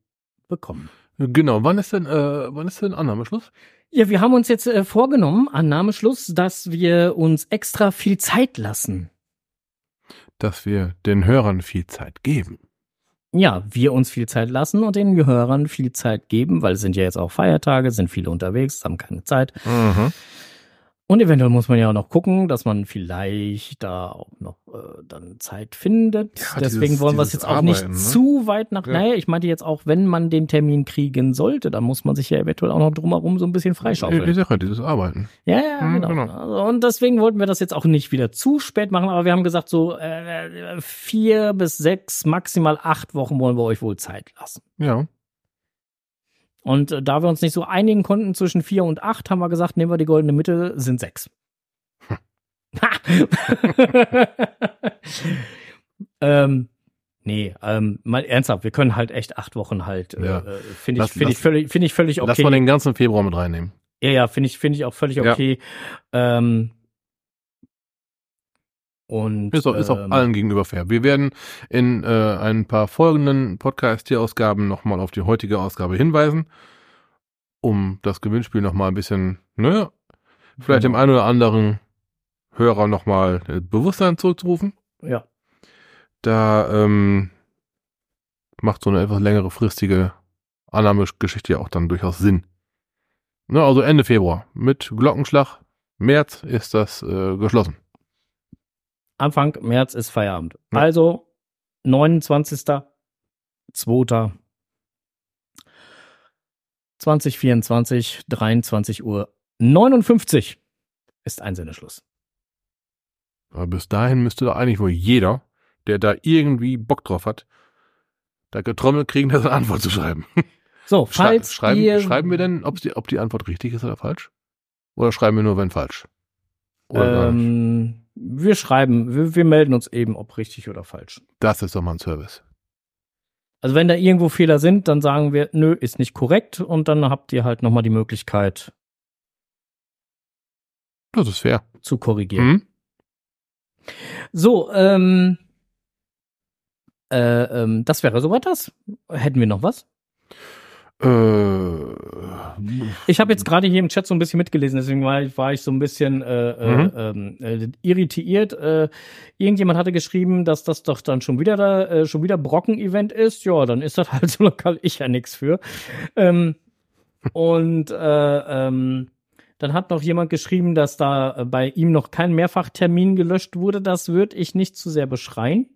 bekommen. Genau, wann ist denn, äh, wann ist denn Annahmeschluss? Ja, wir haben uns jetzt äh, vorgenommen, Annahmeschluss, dass wir uns extra viel Zeit lassen. Dass wir den Hörern viel Zeit geben. Ja, wir uns viel Zeit lassen und den Hörern viel Zeit geben, weil es sind ja jetzt auch Feiertage, sind viele unterwegs, haben keine Zeit. Mhm. Und eventuell muss man ja auch noch gucken, dass man vielleicht da auch noch äh, dann Zeit findet. Ja, Deswegen dieses- wollen wir es jetzt auch nicht Arbeiten, ne? zu weit nach. Ja. Naja, ich meinte jetzt auch, wenn man den Termin kriegen sollte, dann muss man sich ja eventuell auch noch drumherum so ein bisschen freischaufeln. ich sag ja, dieses Arbeiten. Ja, ja, Mhm, genau. genau. Also, und deswegen wollten wir das jetzt auch nicht wieder zu spät machen, aber wir haben gesagt, so äh, vier bis sechs, maximal acht Wochen wollen wir euch wohl Zeit lassen. Ja. Und äh, da wir uns nicht so einigen konnten zwischen vier und acht, haben wir gesagt, nehmen wir die goldene Mitte, sind sechs. ähm, nee, ähm, mal ernsthaft, wir können halt echt acht Wochen halt, Ja. äh, finde ich, finde ich völlig, finde ich völlig okay. Lass mal den ganzen Februar mit reinnehmen. Ja, ja, finde ich, finde ich auch völlig Ja. okay. Ähm, und Ist auch, ist auch ähm, allen gegenüber fair. Wir werden in äh, ein paar folgenden Podcast-Ausgaben nochmal auf die heutige Ausgabe hinweisen, um das Gewinnspiel nochmal ein bisschen, ne, vielleicht dem genau. einen oder anderen Hörer nochmal äh, Bewusstsein zurückzurufen. Ja, Da ähm, macht so eine etwas längere fristige Annahmegeschichte ja auch dann durchaus Sinn. Ne, also Ende Februar. Mit Glockenschlag. März ist das äh, geschlossen. Anfang März ist Feierabend. Ja. Also 29.02. 2024, 23 Uhr 59 ist Einsendeschluss. Aber bis dahin müsste da eigentlich wohl jeder, der da irgendwie Bock drauf hat, da getrommelt kriegen, das eine Antwort zu schreiben. So, Schrei falls schreiben, ihr schreiben wir denn, ob die, ob die Antwort richtig ist oder falsch? Oder schreiben wir nur, wenn falsch? Oder ähm, wir schreiben, wir, wir melden uns eben, ob richtig oder falsch. Das ist doch mal ein Service. Also wenn da irgendwo Fehler sind, dann sagen wir, nö, ist nicht korrekt und dann habt ihr halt nochmal die Möglichkeit Das ist fair. zu korrigieren. Hm? So, ähm, äh, ähm, das wäre soweit das. Hätten wir noch was? Äh, Ich habe jetzt gerade hier im Chat so ein bisschen mitgelesen, deswegen war ich, war ich so ein bisschen äh, Mhm. äh, ähm, äh, irritiert. Äh, irgendjemand hatte geschrieben, dass das doch dann schon wieder da, äh, schon wieder Brocken-Event ist. Ja, dann ist das halt so lokal ich ja nix für. Ähm, und äh, ähm, dann hat noch jemand geschrieben, dass da bei ihm noch kein Mehrfachtermin gelöscht wurde. Das würde ich nicht zu sehr beschreien.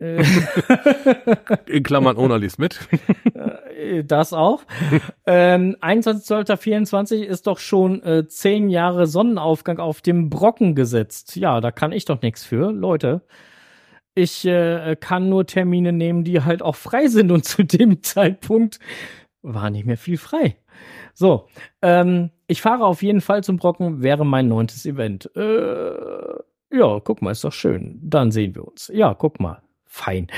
Äh, in Klammern, Ona liest mit. Äh, Das auch. ähm, 21.12.24 ist doch schon äh, zehn Jahre Sonnenaufgang auf dem Brocken gesetzt. Ja, da kann ich doch nichts für, Leute. Ich äh, kann nur Termine nehmen, die halt auch frei sind und zu dem Zeitpunkt war nicht mehr viel frei. So, ähm, ich fahre auf jeden Fall zum Brocken, wäre mein neuntes Event. Äh, ja, guck mal, ist doch schön. Dann sehen wir uns. Ja, guck mal. Fein.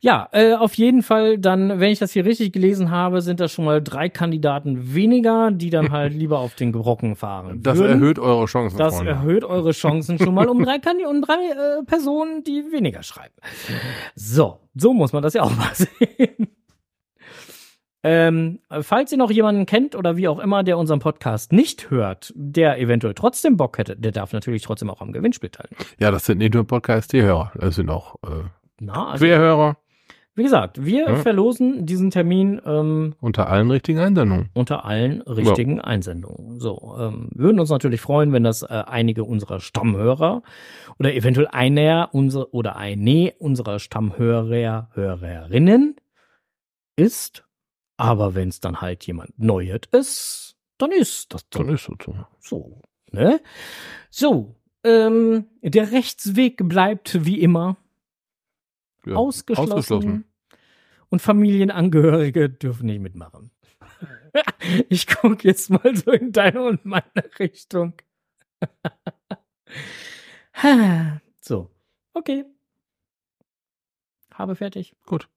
Ja, äh, auf jeden Fall dann, wenn ich das hier richtig gelesen habe, sind das schon mal drei Kandidaten weniger, die dann halt lieber auf den Brocken fahren. Das würden. erhöht eure Chancen, Das Freunde. erhöht eure Chancen schon mal um drei, Kandi um drei äh, Personen, die weniger schreiben. So, so muss man das ja auch mal sehen. Ähm, falls ihr noch jemanden kennt oder wie auch immer, der unseren Podcast nicht hört, der eventuell trotzdem Bock hätte, der darf natürlich trotzdem auch am Gewinnspiel teilnehmen. Ja, das sind nicht nur Podcast-Hörer. Das sind auch äh, Na, also, Querhörer wie gesagt, wir Ja. verlosen diesen Termin ähm, unter allen richtigen Einsendungen. unter allen richtigen Einsendungen. So, ähm, würden uns natürlich freuen, wenn das äh, einige unserer Stammhörer oder eventuell einer unser oder eine unserer Stammhörer, Hörerinnen ist. Aber wenn es dann halt jemand Neues ist, dann ist das Dann dann ist es so. so. Ne? So, ähm, der Rechtsweg bleibt wie immer Ja, ausgeschlossen. ausgeschlossen. Und Familienangehörige dürfen nicht mitmachen. Ich gucke jetzt mal so in deine und meine Richtung. so, okay. Habe fertig. Gut.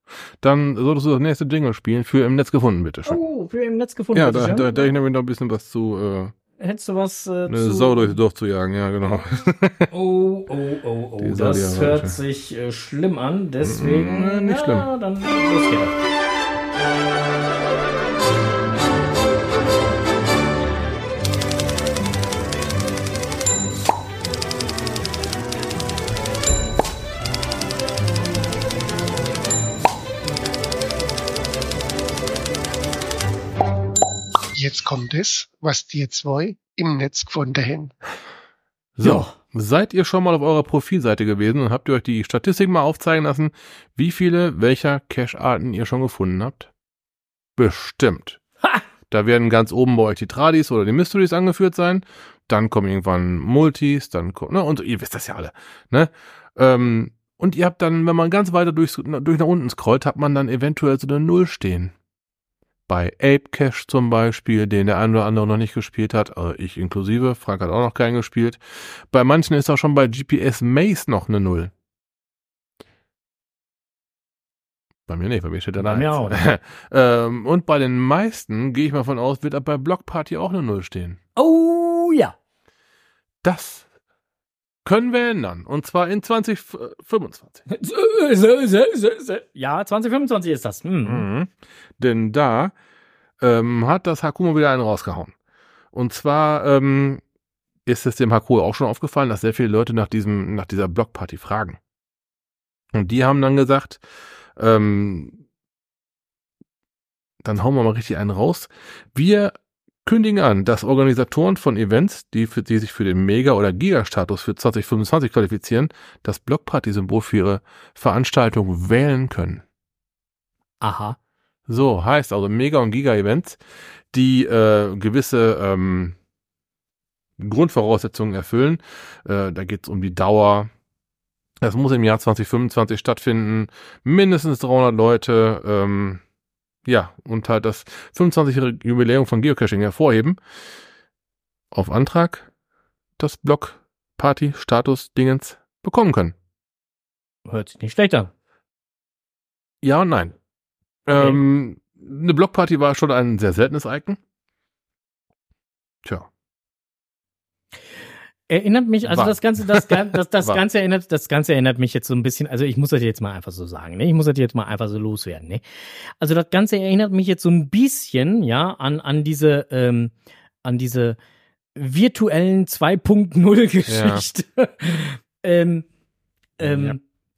Dann solltest du das nächste Jingle spielen für im Netz gefunden, bitte schön. Oh, für im Netz gefunden. ja, da, da, da ich nämlich noch ein bisschen was zu, äh, Hättest du was äh, eine zu... Sau durchs Dorf zu jagen, ja, genau. Oh, oh, oh, oh. Die Sau, die Das hört sich äh, schlimm an, deswegen... Mm, nicht ja, dann los geht's. Jetzt kommt es, was die zwei im Netz gefunden haben. So, Ja. seid ihr schon mal auf eurer Profilseite gewesen und habt ihr euch die Statistik mal aufzeigen lassen, wie viele welcher Cache-Arten ihr schon gefunden habt? Bestimmt. Ha! Da werden ganz oben bei euch die Tradis oder die Mysteries angeführt sein. Dann kommen irgendwann Multis, dann kommt, ne, und ihr wisst das ja alle, ne? Ähm, und ihr habt dann, wenn man ganz weiter durch, durch nach unten scrollt, hat man dann eventuell so eine Null stehen. Bei Ape Cash zum Beispiel, den der eine oder andere noch nicht gespielt hat, also ich inklusive, Frank hat auch noch keinen gespielt. Bei manchen ist auch schon bei GPS Maze noch eine Null. Bei mir nicht, bei mir steht da Bei mir auch ähm, Und bei den meisten, gehe ich mal von aus, wird bei Block Party auch eine Null stehen. Oh ja. Das können wir ändern. Und zwar in 2025. Ja, 2025 ist das. Hm. Mhm. Denn da ähm, hat das Hakuma wieder einen rausgehauen. Und zwar ähm, ist es dem Hakuma auch schon aufgefallen, dass sehr viele Leute nach diesem, nach dieser Blockparty fragen. Und die haben dann gesagt, ähm, dann hauen wir mal richtig einen raus. Wir kündigen an, dass Organisatoren von Events, die, für, die sich für den Mega- oder Giga-Status für 2025 qualifizieren, das Blockparty-Symbol für ihre Veranstaltung wählen können. Aha. So, heißt also Mega- und Giga-Events, die äh, gewisse ähm, Grundvoraussetzungen erfüllen. Äh, da geht es um die Dauer. Das muss im Jahr 2025 stattfinden. Mindestens 300 Leute. Ähm, ja, und halt das 25. Jubiläum von Geocaching hervorheben. Auf Antrag das Block Party Status Dingens bekommen können. Hört sich nicht schlecht an. Ja und nein. Okay. Ähm, eine Blockparty war schon ein sehr seltenes Icon. Tja. Erinnert mich, also War. das Ganze, das, das, das War. Ganze erinnert, das Ganze erinnert mich jetzt so ein bisschen, also ich muss das jetzt mal einfach so sagen, ne? Ich muss das jetzt mal einfach so loswerden, ne? Also das Ganze erinnert mich jetzt so ein bisschen, ja, an, an diese, ähm, an diese virtuellen 2.0 Geschichte. ähm, ähm, Ja.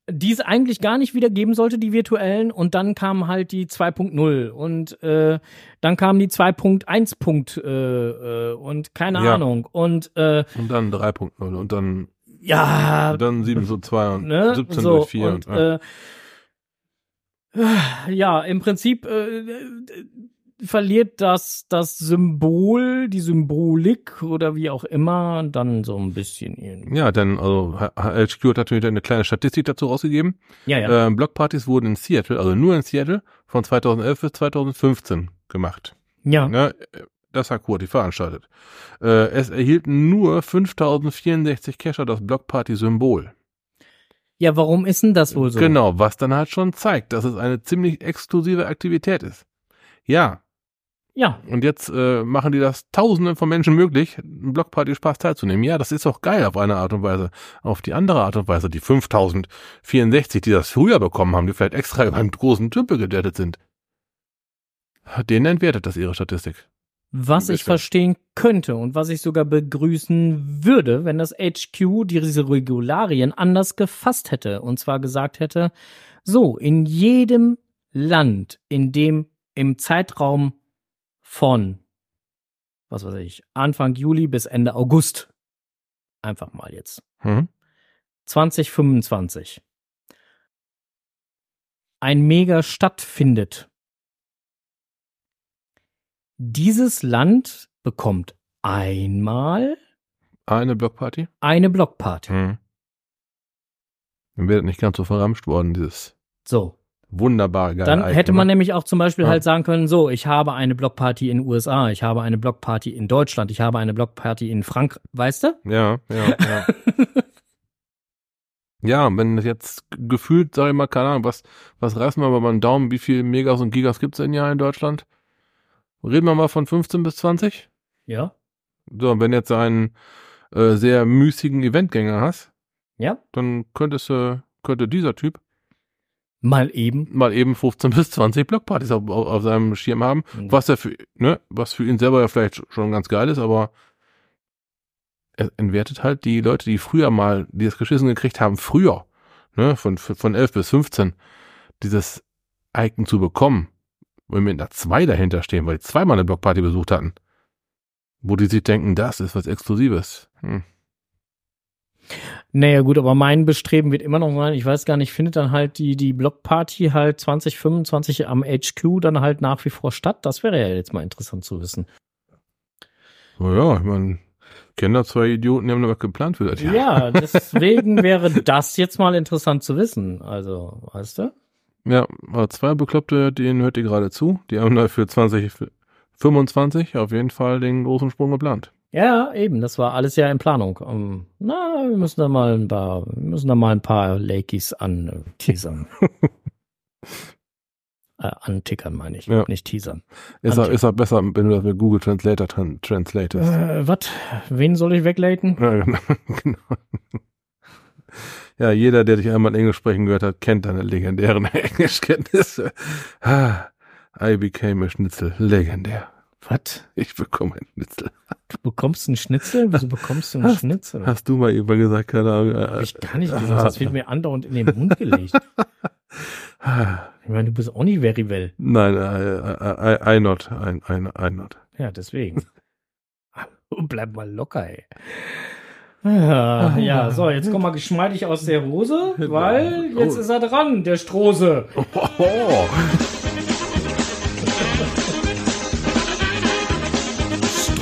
Die es eigentlich gar nicht wieder geben sollte, die virtuellen, und dann kam halt die 2.0 und äh, dann kam die 2.1 Punkt äh, äh, und keine Ja. Ahnung und äh, Und dann 3.0 und dann, ja, und dann 7.2 und ne, 17 so, durch 4. und, Und, ja. äh, ja, im Prinzip äh, verliert das das Symbol, die Symbolik oder wie auch immer dann so ein bisschen ihren. ja, denn also H- HLQ hat natürlich eine kleine Statistik dazu rausgegeben. Ja, ja. Ähm, Blockpartys wurden in Seattle, also nur in Seattle, von 2011 bis 2015 gemacht. ja. Ne? Das hat Kurti veranstaltet. Äh, es erhielten nur 5064 Cacher das Blockparty-Symbol. Ja, warum ist denn das wohl so? Genau, was dann halt schon zeigt, dass es eine ziemlich exklusive Aktivität ist. Ja, Ja, und jetzt äh, machen die das Tausenden von Menschen möglich, einen Blockparty-Spaß teilzunehmen. Ja, das ist auch geil auf eine Art und Weise. Auf die andere Art und Weise, die 5064, die das früher bekommen haben, die vielleicht extra über einen großen Tümpel gedattet sind, denen entwertet das ihre Statistik. was ich verstehen könnte und was ich sogar begrüßen würde, wenn das HQ diese Regularien anders gefasst hätte und zwar gesagt hätte, so, in jedem Land, in dem im Zeitraum von, was weiß ich, Anfang Juli bis Ende August, einfach mal jetzt, Hm? 2025, ein Mega stattfindet. Dieses Land bekommt einmal Eine Blockparty? eine Blockparty. Hm. Dann das nicht ganz so verramscht worden, dieses So. Wunderbare geile Dann hätte man ne? nämlich auch zum Beispiel Ja. halt sagen können, so, ich habe eine Blockparty in den USA, ich habe eine Blockparty in Deutschland, ich habe eine Blockparty in Frankreich, weißt du? Ja, ja, ja. ja, wenn jetzt gefühlt, sag ich mal, keine Ahnung, was, was reißen wir mal beim Daumen, wie viel Megas und Gigas gibt's denn ja in Deutschland? Reden wir mal von 15 bis 20? Ja. So, wenn jetzt einen äh, sehr müßigen Eventgänger hast, Ja. dann könntest du, könnte dieser Typ Mal eben. mal eben 15 bis 20 Blockpartys auf, auf, auf seinem Schirm haben, Mhm. was er für, ne, was für ihn selber ja vielleicht schon ganz geil ist, aber er entwertet halt die Leute, die früher mal, die das geschissen gekriegt haben, früher, ne, von, von 11 bis 15, dieses Icon zu bekommen, wenn mit einer 2 dahinter stehen, weil die zweimal eine Blockparty besucht hatten, wo die sich denken, das ist was Exklusives. Hm. Naja, gut, aber mein Bestreben wird immer noch sein, ich weiß gar nicht, findet dann halt die, die Blockparty halt 2025 am HQ dann halt nach wie vor statt? Das wäre ja jetzt mal interessant zu wissen. Naja, ich meine, kenne da zwei Idioten, die haben da was geplant für das Jahr. Ja, deswegen wäre das jetzt mal interessant zu wissen. Also, weißt du? Ja, aber zwei Bekloppte, denen hört ihr gerade zu. Die haben da für 2025 auf jeden Fall den großen Sprung geplant. Ja, eben, das war alles ja in Planung. Um, na, wir müssen da mal ein paar, wir müssen da mal ein paar Lakeys anteasern. äh, antickern, meine ich, Ja. nicht teasern. Ist er, ist er besser, wenn du das mit Google Translator tran translatest. Äh, was? Wen soll ich wegleiten? Ja, genau. genau. Ja, jeder, der dich einmal Englisch sprechen gehört hat, kennt deine legendären Englischkenntnisse. Ah, I became a Schnitzel. Legendär. Was? Ich bekomme ein Schnitzel. Du bekommst einen Schnitzel? Wieso bekommst du einen Hast- Schnitzel? Hast du mal irgendwann gesagt, keine Ahnung. Hab äh, ich gar nicht gesagt. Das wird mir andauernd in den Mund gelegt. Ich meine, du bist auch nicht very well. Nein, I, I, I, I not. I, I, I not. Ja, deswegen. Bleib mal locker, ey. Ah, ja, so, jetzt komm mal geschmeidig aus der Hose, weil jetzt ist er dran, der Strose. Oh,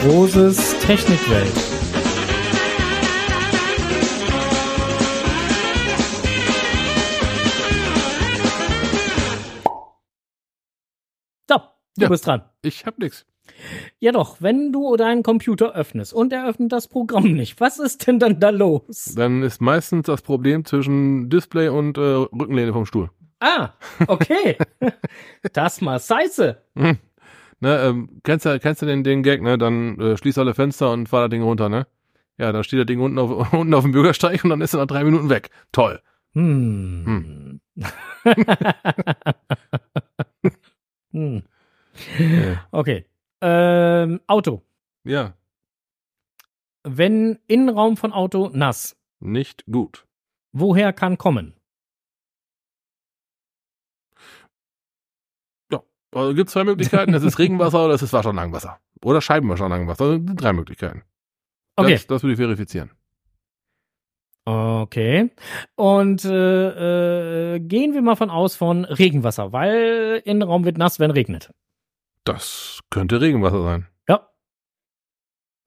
Stroses Technikwelt. So, du Ja. bist dran. ich hab nix. Ja doch, wenn du deinen Computer öffnest und er öffnet das Programm nicht, was ist denn dann da los? Dann ist meistens das Problem zwischen Display und äh, Rückenlehne vom Stuhl. Ah, okay. das mal Scheiße. Hm. Ne, ähm, kennst du, kennst du den, den Gag, ne? Dann äh, schließ alle Fenster und fahr das Ding runter, ne? Ja, dann steht das Ding unten auf, unten auf dem Bürgersteig und dann ist er nach drei Minuten weg. Toll. Hm. hm. Ja. Okay. Ähm, Auto. ja, Wenn Innenraum von Auto nass, nicht gut. woher kann kommen? Also gibt zwei Möglichkeiten. Es ist Regenwasser oder es ist Waschanlagenwasser. Oder Scheibenwaschanlagenwasser. Das sind drei Möglichkeiten. Okay. Das, das würde ich verifizieren. Okay. Und äh, äh, gehen wir mal von aus von Regenwasser, weil Innenraum wird nass, wenn regnet. Das könnte Regenwasser sein. Ja.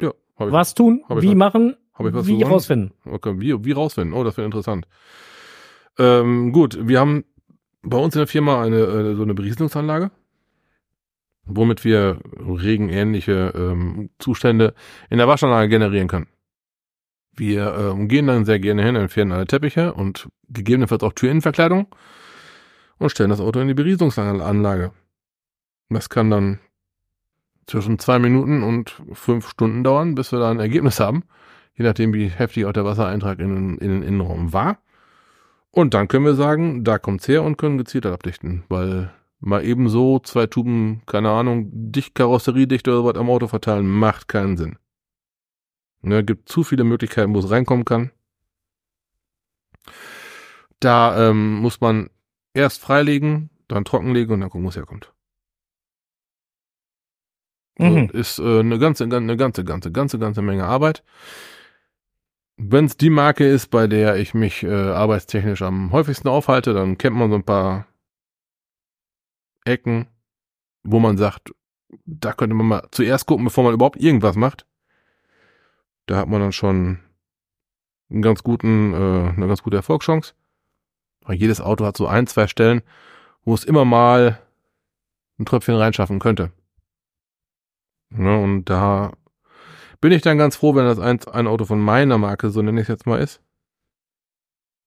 Ja, hab ich, Was tun? hab ich Wie was- machen? hab ich was wie gewonnen? rausfinden? Okay, wie, wie rausfinden? Oh, das wäre interessant. Ähm, gut, wir haben bei uns in der Firma eine, äh, so eine Berieselungsanlage, womit wir regenähnliche ähm, Zustände in der Waschanlage generieren können. Wir ähm, gehen dann sehr gerne hin, entfernen alle Teppiche und gegebenenfalls auch Türinnenverkleidung und stellen das Auto in die Berieselungsanlage. Das kann dann zwischen zwei Minuten und fünf Stunden dauern, bis wir da ein Ergebnis haben je nachdem, wie heftig auch der Wassereintrag in, in den Innenraum war. Und dann können wir sagen, da kommt's her und können gezielt abdichten, weil mal eben so zwei Tuben, keine Ahnung, dicht Karosseriedichte oder was am Auto verteilen, macht keinen Sinn. Ne, gibt zu viele Möglichkeiten, wo es reinkommen kann. Da ähm, muss man erst freilegen, dann trockenlegen und dann gucken, wo es herkommt. Mhm. Ist äh, eine ganze, eine ganze, ganze, ganze, ganze Menge Arbeit. Wenn es die Marke ist, bei der ich mich äh, arbeitstechnisch am häufigsten aufhalte, dann kennt man so ein paar Ecken, wo man sagt, da könnte man mal zuerst gucken, bevor man überhaupt irgendwas macht. Da hat man dann schon einen ganz guten, äh, eine ganz gute Erfolgschance. Weil jedes Auto hat so ein, zwei Stellen, wo es immer mal ein Tröpfchen reinschaffen könnte. Ne, und da bin ich dann ganz froh, wenn das ein, ein Auto von meiner Marke, so nenne ich es jetzt mal, ist.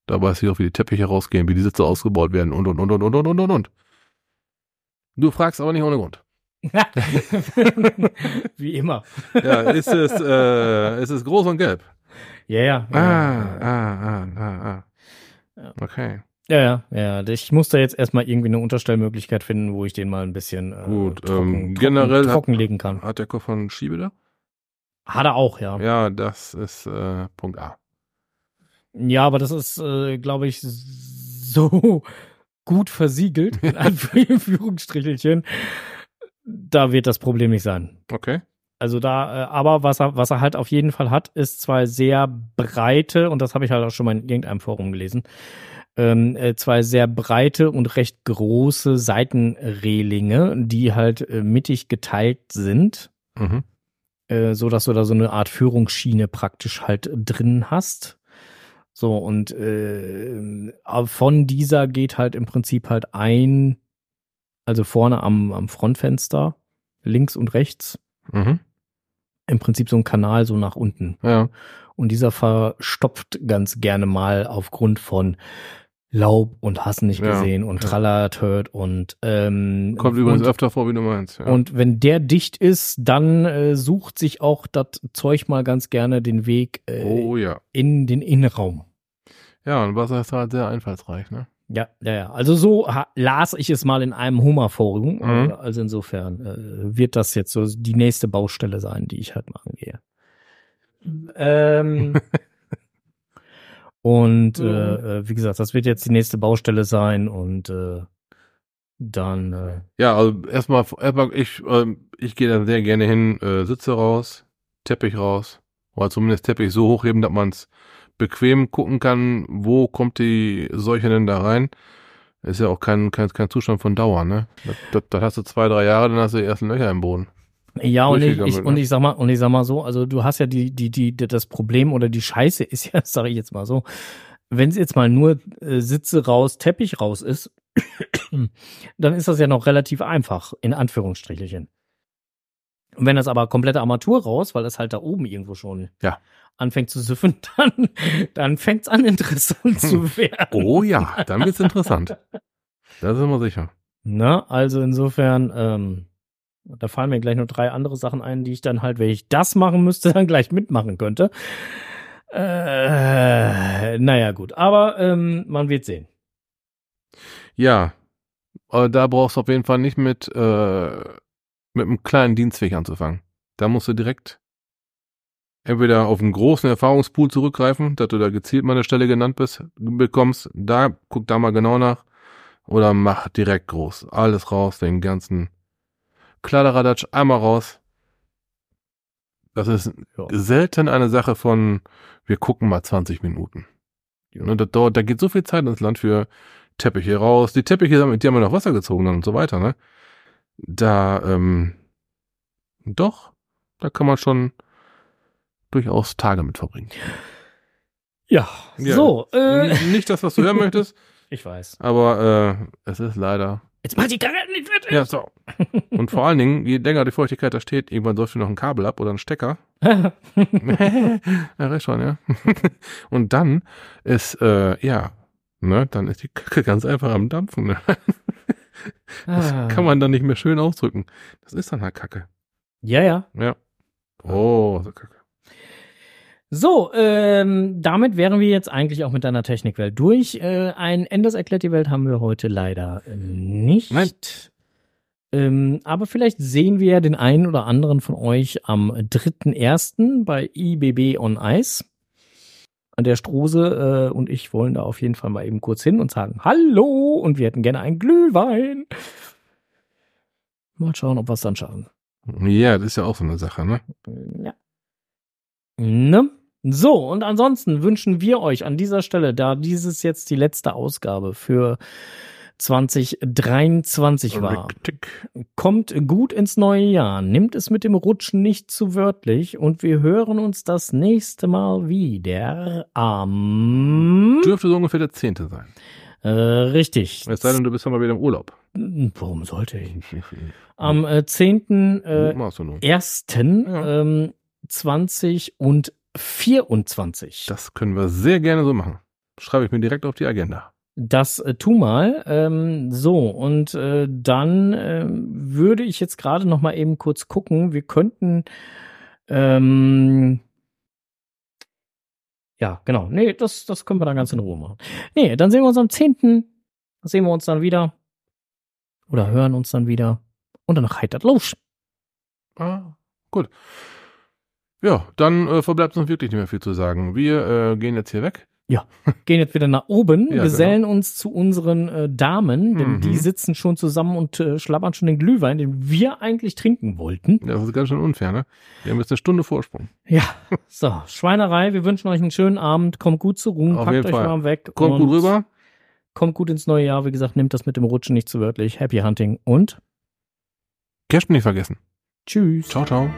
Da weiß ich auch, wie die Teppiche rausgehen, wie die Sitze ausgebaut werden und, und, und, und, und, und, und, und. Du fragst aber nicht ohne Grund. Wie immer. Ja, ist es, äh, ist es groß und gelb? Ja, ja. Ah, ja. ah, ah, ah, ah. Okay. Ja, ja, ja. Ich muss da jetzt erstmal irgendwie eine Unterstellmöglichkeit finden, wo ich den mal ein bisschen äh, Gut, trocken, ähm, trocken, generell hat- trockenlegen kann. Hat der Koffer einen Schiebedach? Hat er auch, ja. Ja, das ist äh, Punkt A. Ja, aber das ist, äh, glaube ich, so gut versiegelt, in Anführungsstrichelchen. Da wird das Problem nicht sein. Okay. Also da, äh, aber was er, was er halt auf jeden Fall hat, ist zwei sehr breite, und das habe ich halt auch schon mal in irgendeinem Forum gelesen, ähm, äh, zwei sehr breite und recht große Seitenrelinge, die halt äh, mittig geteilt sind, Mhm. äh, so dass du da so eine Art Führungsschiene praktisch halt drin hast, So, und äh, von dieser geht halt im Prinzip halt ein, also vorne am, am Frontfenster, links und rechts, Mhm. im Prinzip so ein Kanal so nach unten. Ja. Und dieser verstopft ganz gerne mal aufgrund von Laub und hast nicht Ja, gesehen und ja. Trallertört und ähm, Kommt übrigens und, öfter vor, wie du meinst. Ja. und wenn der dicht ist, dann äh, sucht sich auch das Zeug mal ganz gerne den Weg äh, oh ja. in den Innenraum. Ja, und Wasser ist halt sehr einfallsreich, ne? Ja, ja, ja. Also so las ich es mal in einem Hummer-Forum. Mhm. Äh, Also insofern äh, wird das jetzt so die nächste Baustelle sein, die ich halt machen gehe. Ähm, und Mhm. äh, äh, wie gesagt, das wird jetzt die nächste Baustelle sein und äh, dann äh, Ja, also erstmal, erstmal ich, ähm, ich gehe da sehr gerne hin, äh, Sitze raus, Teppich raus, oder zumindest Teppich so hochheben, dass man es bequem gucken kann, wo kommt die Seuche denn da rein. Ist ja auch kein, kein, kein Zustand von Dauer, ne? Das hast du zwei, drei Jahre, dann hast du die ersten Löcher im Boden. Ja, und ich, ich, und ne? ich sag mal, und ich sag mal so, also du hast ja die, die, die, das Problem oder die Scheiße ist ja, sage ich jetzt mal so, wenn es jetzt mal nur äh, Sitze raus, Teppich raus ist, dann ist das ja noch relativ einfach, in Anführungsstrichelchen. Und wenn das aber komplette Armatur raus, weil das halt da oben irgendwo schon Ja. Anfängt zu süffen, dann, dann fängt's an, interessant zu werden. Oh ja, dann wird's interessant. Das ist immer sicher. Na, also insofern, ähm, da fallen mir gleich noch drei andere Sachen ein, die ich dann halt, wenn ich das machen müsste, dann gleich mitmachen könnte. Äh, naja, gut. Aber ähm, man wird sehen. Ja, da brauchst du auf jeden Fall nicht mit, äh, mit einem kleinen Dienstweg anzufangen. Da musst du direkt entweder auf einen großen Erfahrungspool zurückgreifen, dass du da gezielt mal eine Stelle genannt bist, bekommst. Da, guck da mal genau nach. Oder mach direkt groß. Alles raus, den ganzen Kladderadatsch einmal raus. Das ist Ja. selten eine Sache von, wir gucken mal 20 Minuten. Und da, dauert- da geht so viel Zeit ins Land für Teppiche raus. Die Teppiche, die haben ja noch Wasser gezogen und so weiter, ne? Da, ähm, doch, da kann man schon durchaus Tage mit verbringen. Ja, Ja. so. Äh, Nicht das, was du hören möchtest, ich weiß. aber äh, es ist leider. Jetzt mach die Karre nicht fertig. Ja, so. Und vor allen Dingen, je länger die Feuchtigkeit da steht, irgendwann läuft noch ein Kabel ab oder ein Stecker. ja, recht schon, ja. Und dann ist, äh, ja, ne, dann ist die Kacke ganz einfach am Dampfen. Ne? Das Ah. kann man dann nicht mehr schön ausdrücken. Das ist dann halt Kacke. Ja, ja. Ja. Oh, so Kacke. So, ähm, damit wären wir jetzt eigentlich auch mit deiner Technikwelt durch. Äh, ein Enders erklärt die Welt haben wir heute leider äh, nicht. Nein. Ähm, aber vielleicht sehen wir ja den einen oder anderen von euch am 3.1. bei IBB on Ice. An der Strose äh, und ich wollen da auf jeden Fall mal eben kurz hin und sagen Hallo und wir hätten gerne einen Glühwein. Mal schauen, ob wir es dann schaffen. Ja, das ist ja auch so eine Sache, ne? Ja. Ne? So, und ansonsten wünschen wir euch an dieser Stelle, da dieses jetzt die letzte Ausgabe für 2023 war, kommt gut ins neue Jahr, nimmt es mit dem Rutschen nicht zu wörtlich und wir hören uns das nächste Mal wieder am... Dürfte so ungefähr der Zehnte sein. Äh, richtig. Es sei denn, du bist dann mal wieder im Urlaub. Warum sollte ich? Am äh, 10. Äh, Machst du nun. ersten Ja. ähm, 20 und 24. Das können wir sehr gerne so machen. Schreibe ich mir direkt auf die Agenda. Das äh, tu mal. Ähm, so, und äh, dann ähm, würde ich jetzt gerade noch mal eben kurz gucken. Wir könnten ähm, ja, genau. Nee, das, das können wir dann ganz in Ruhe machen. Nee, dann sehen wir uns am 10. Sehen wir uns dann wieder. Oder hören uns dann wieder. Und dann heitert los. Ah, gut. Ja, dann äh, verbleibt uns wirklich nicht mehr viel zu sagen. Wir äh, gehen jetzt hier weg. Gehen jetzt wieder nach oben, Ja, gesellen uns zu unseren äh, Damen, denn Mhm. die sitzen schon zusammen und äh, schlabbern schon den Glühwein, den wir eigentlich trinken wollten. Das ist ganz schön unfair, ne? Wir haben jetzt eine Stunde Vorsprung. Ja, so, Schweinerei, wir wünschen euch einen schönen Abend, kommt gut zur Ruhe, Auf packt euch Fall. warm weg. Kommt gut rüber. Kommt gut ins neue Jahr, wie gesagt, nehmt das mit dem Rutschen nicht zu wörtlich. Happy Hunting und Gersten nicht vergessen. tschüss. Ciao, ciao.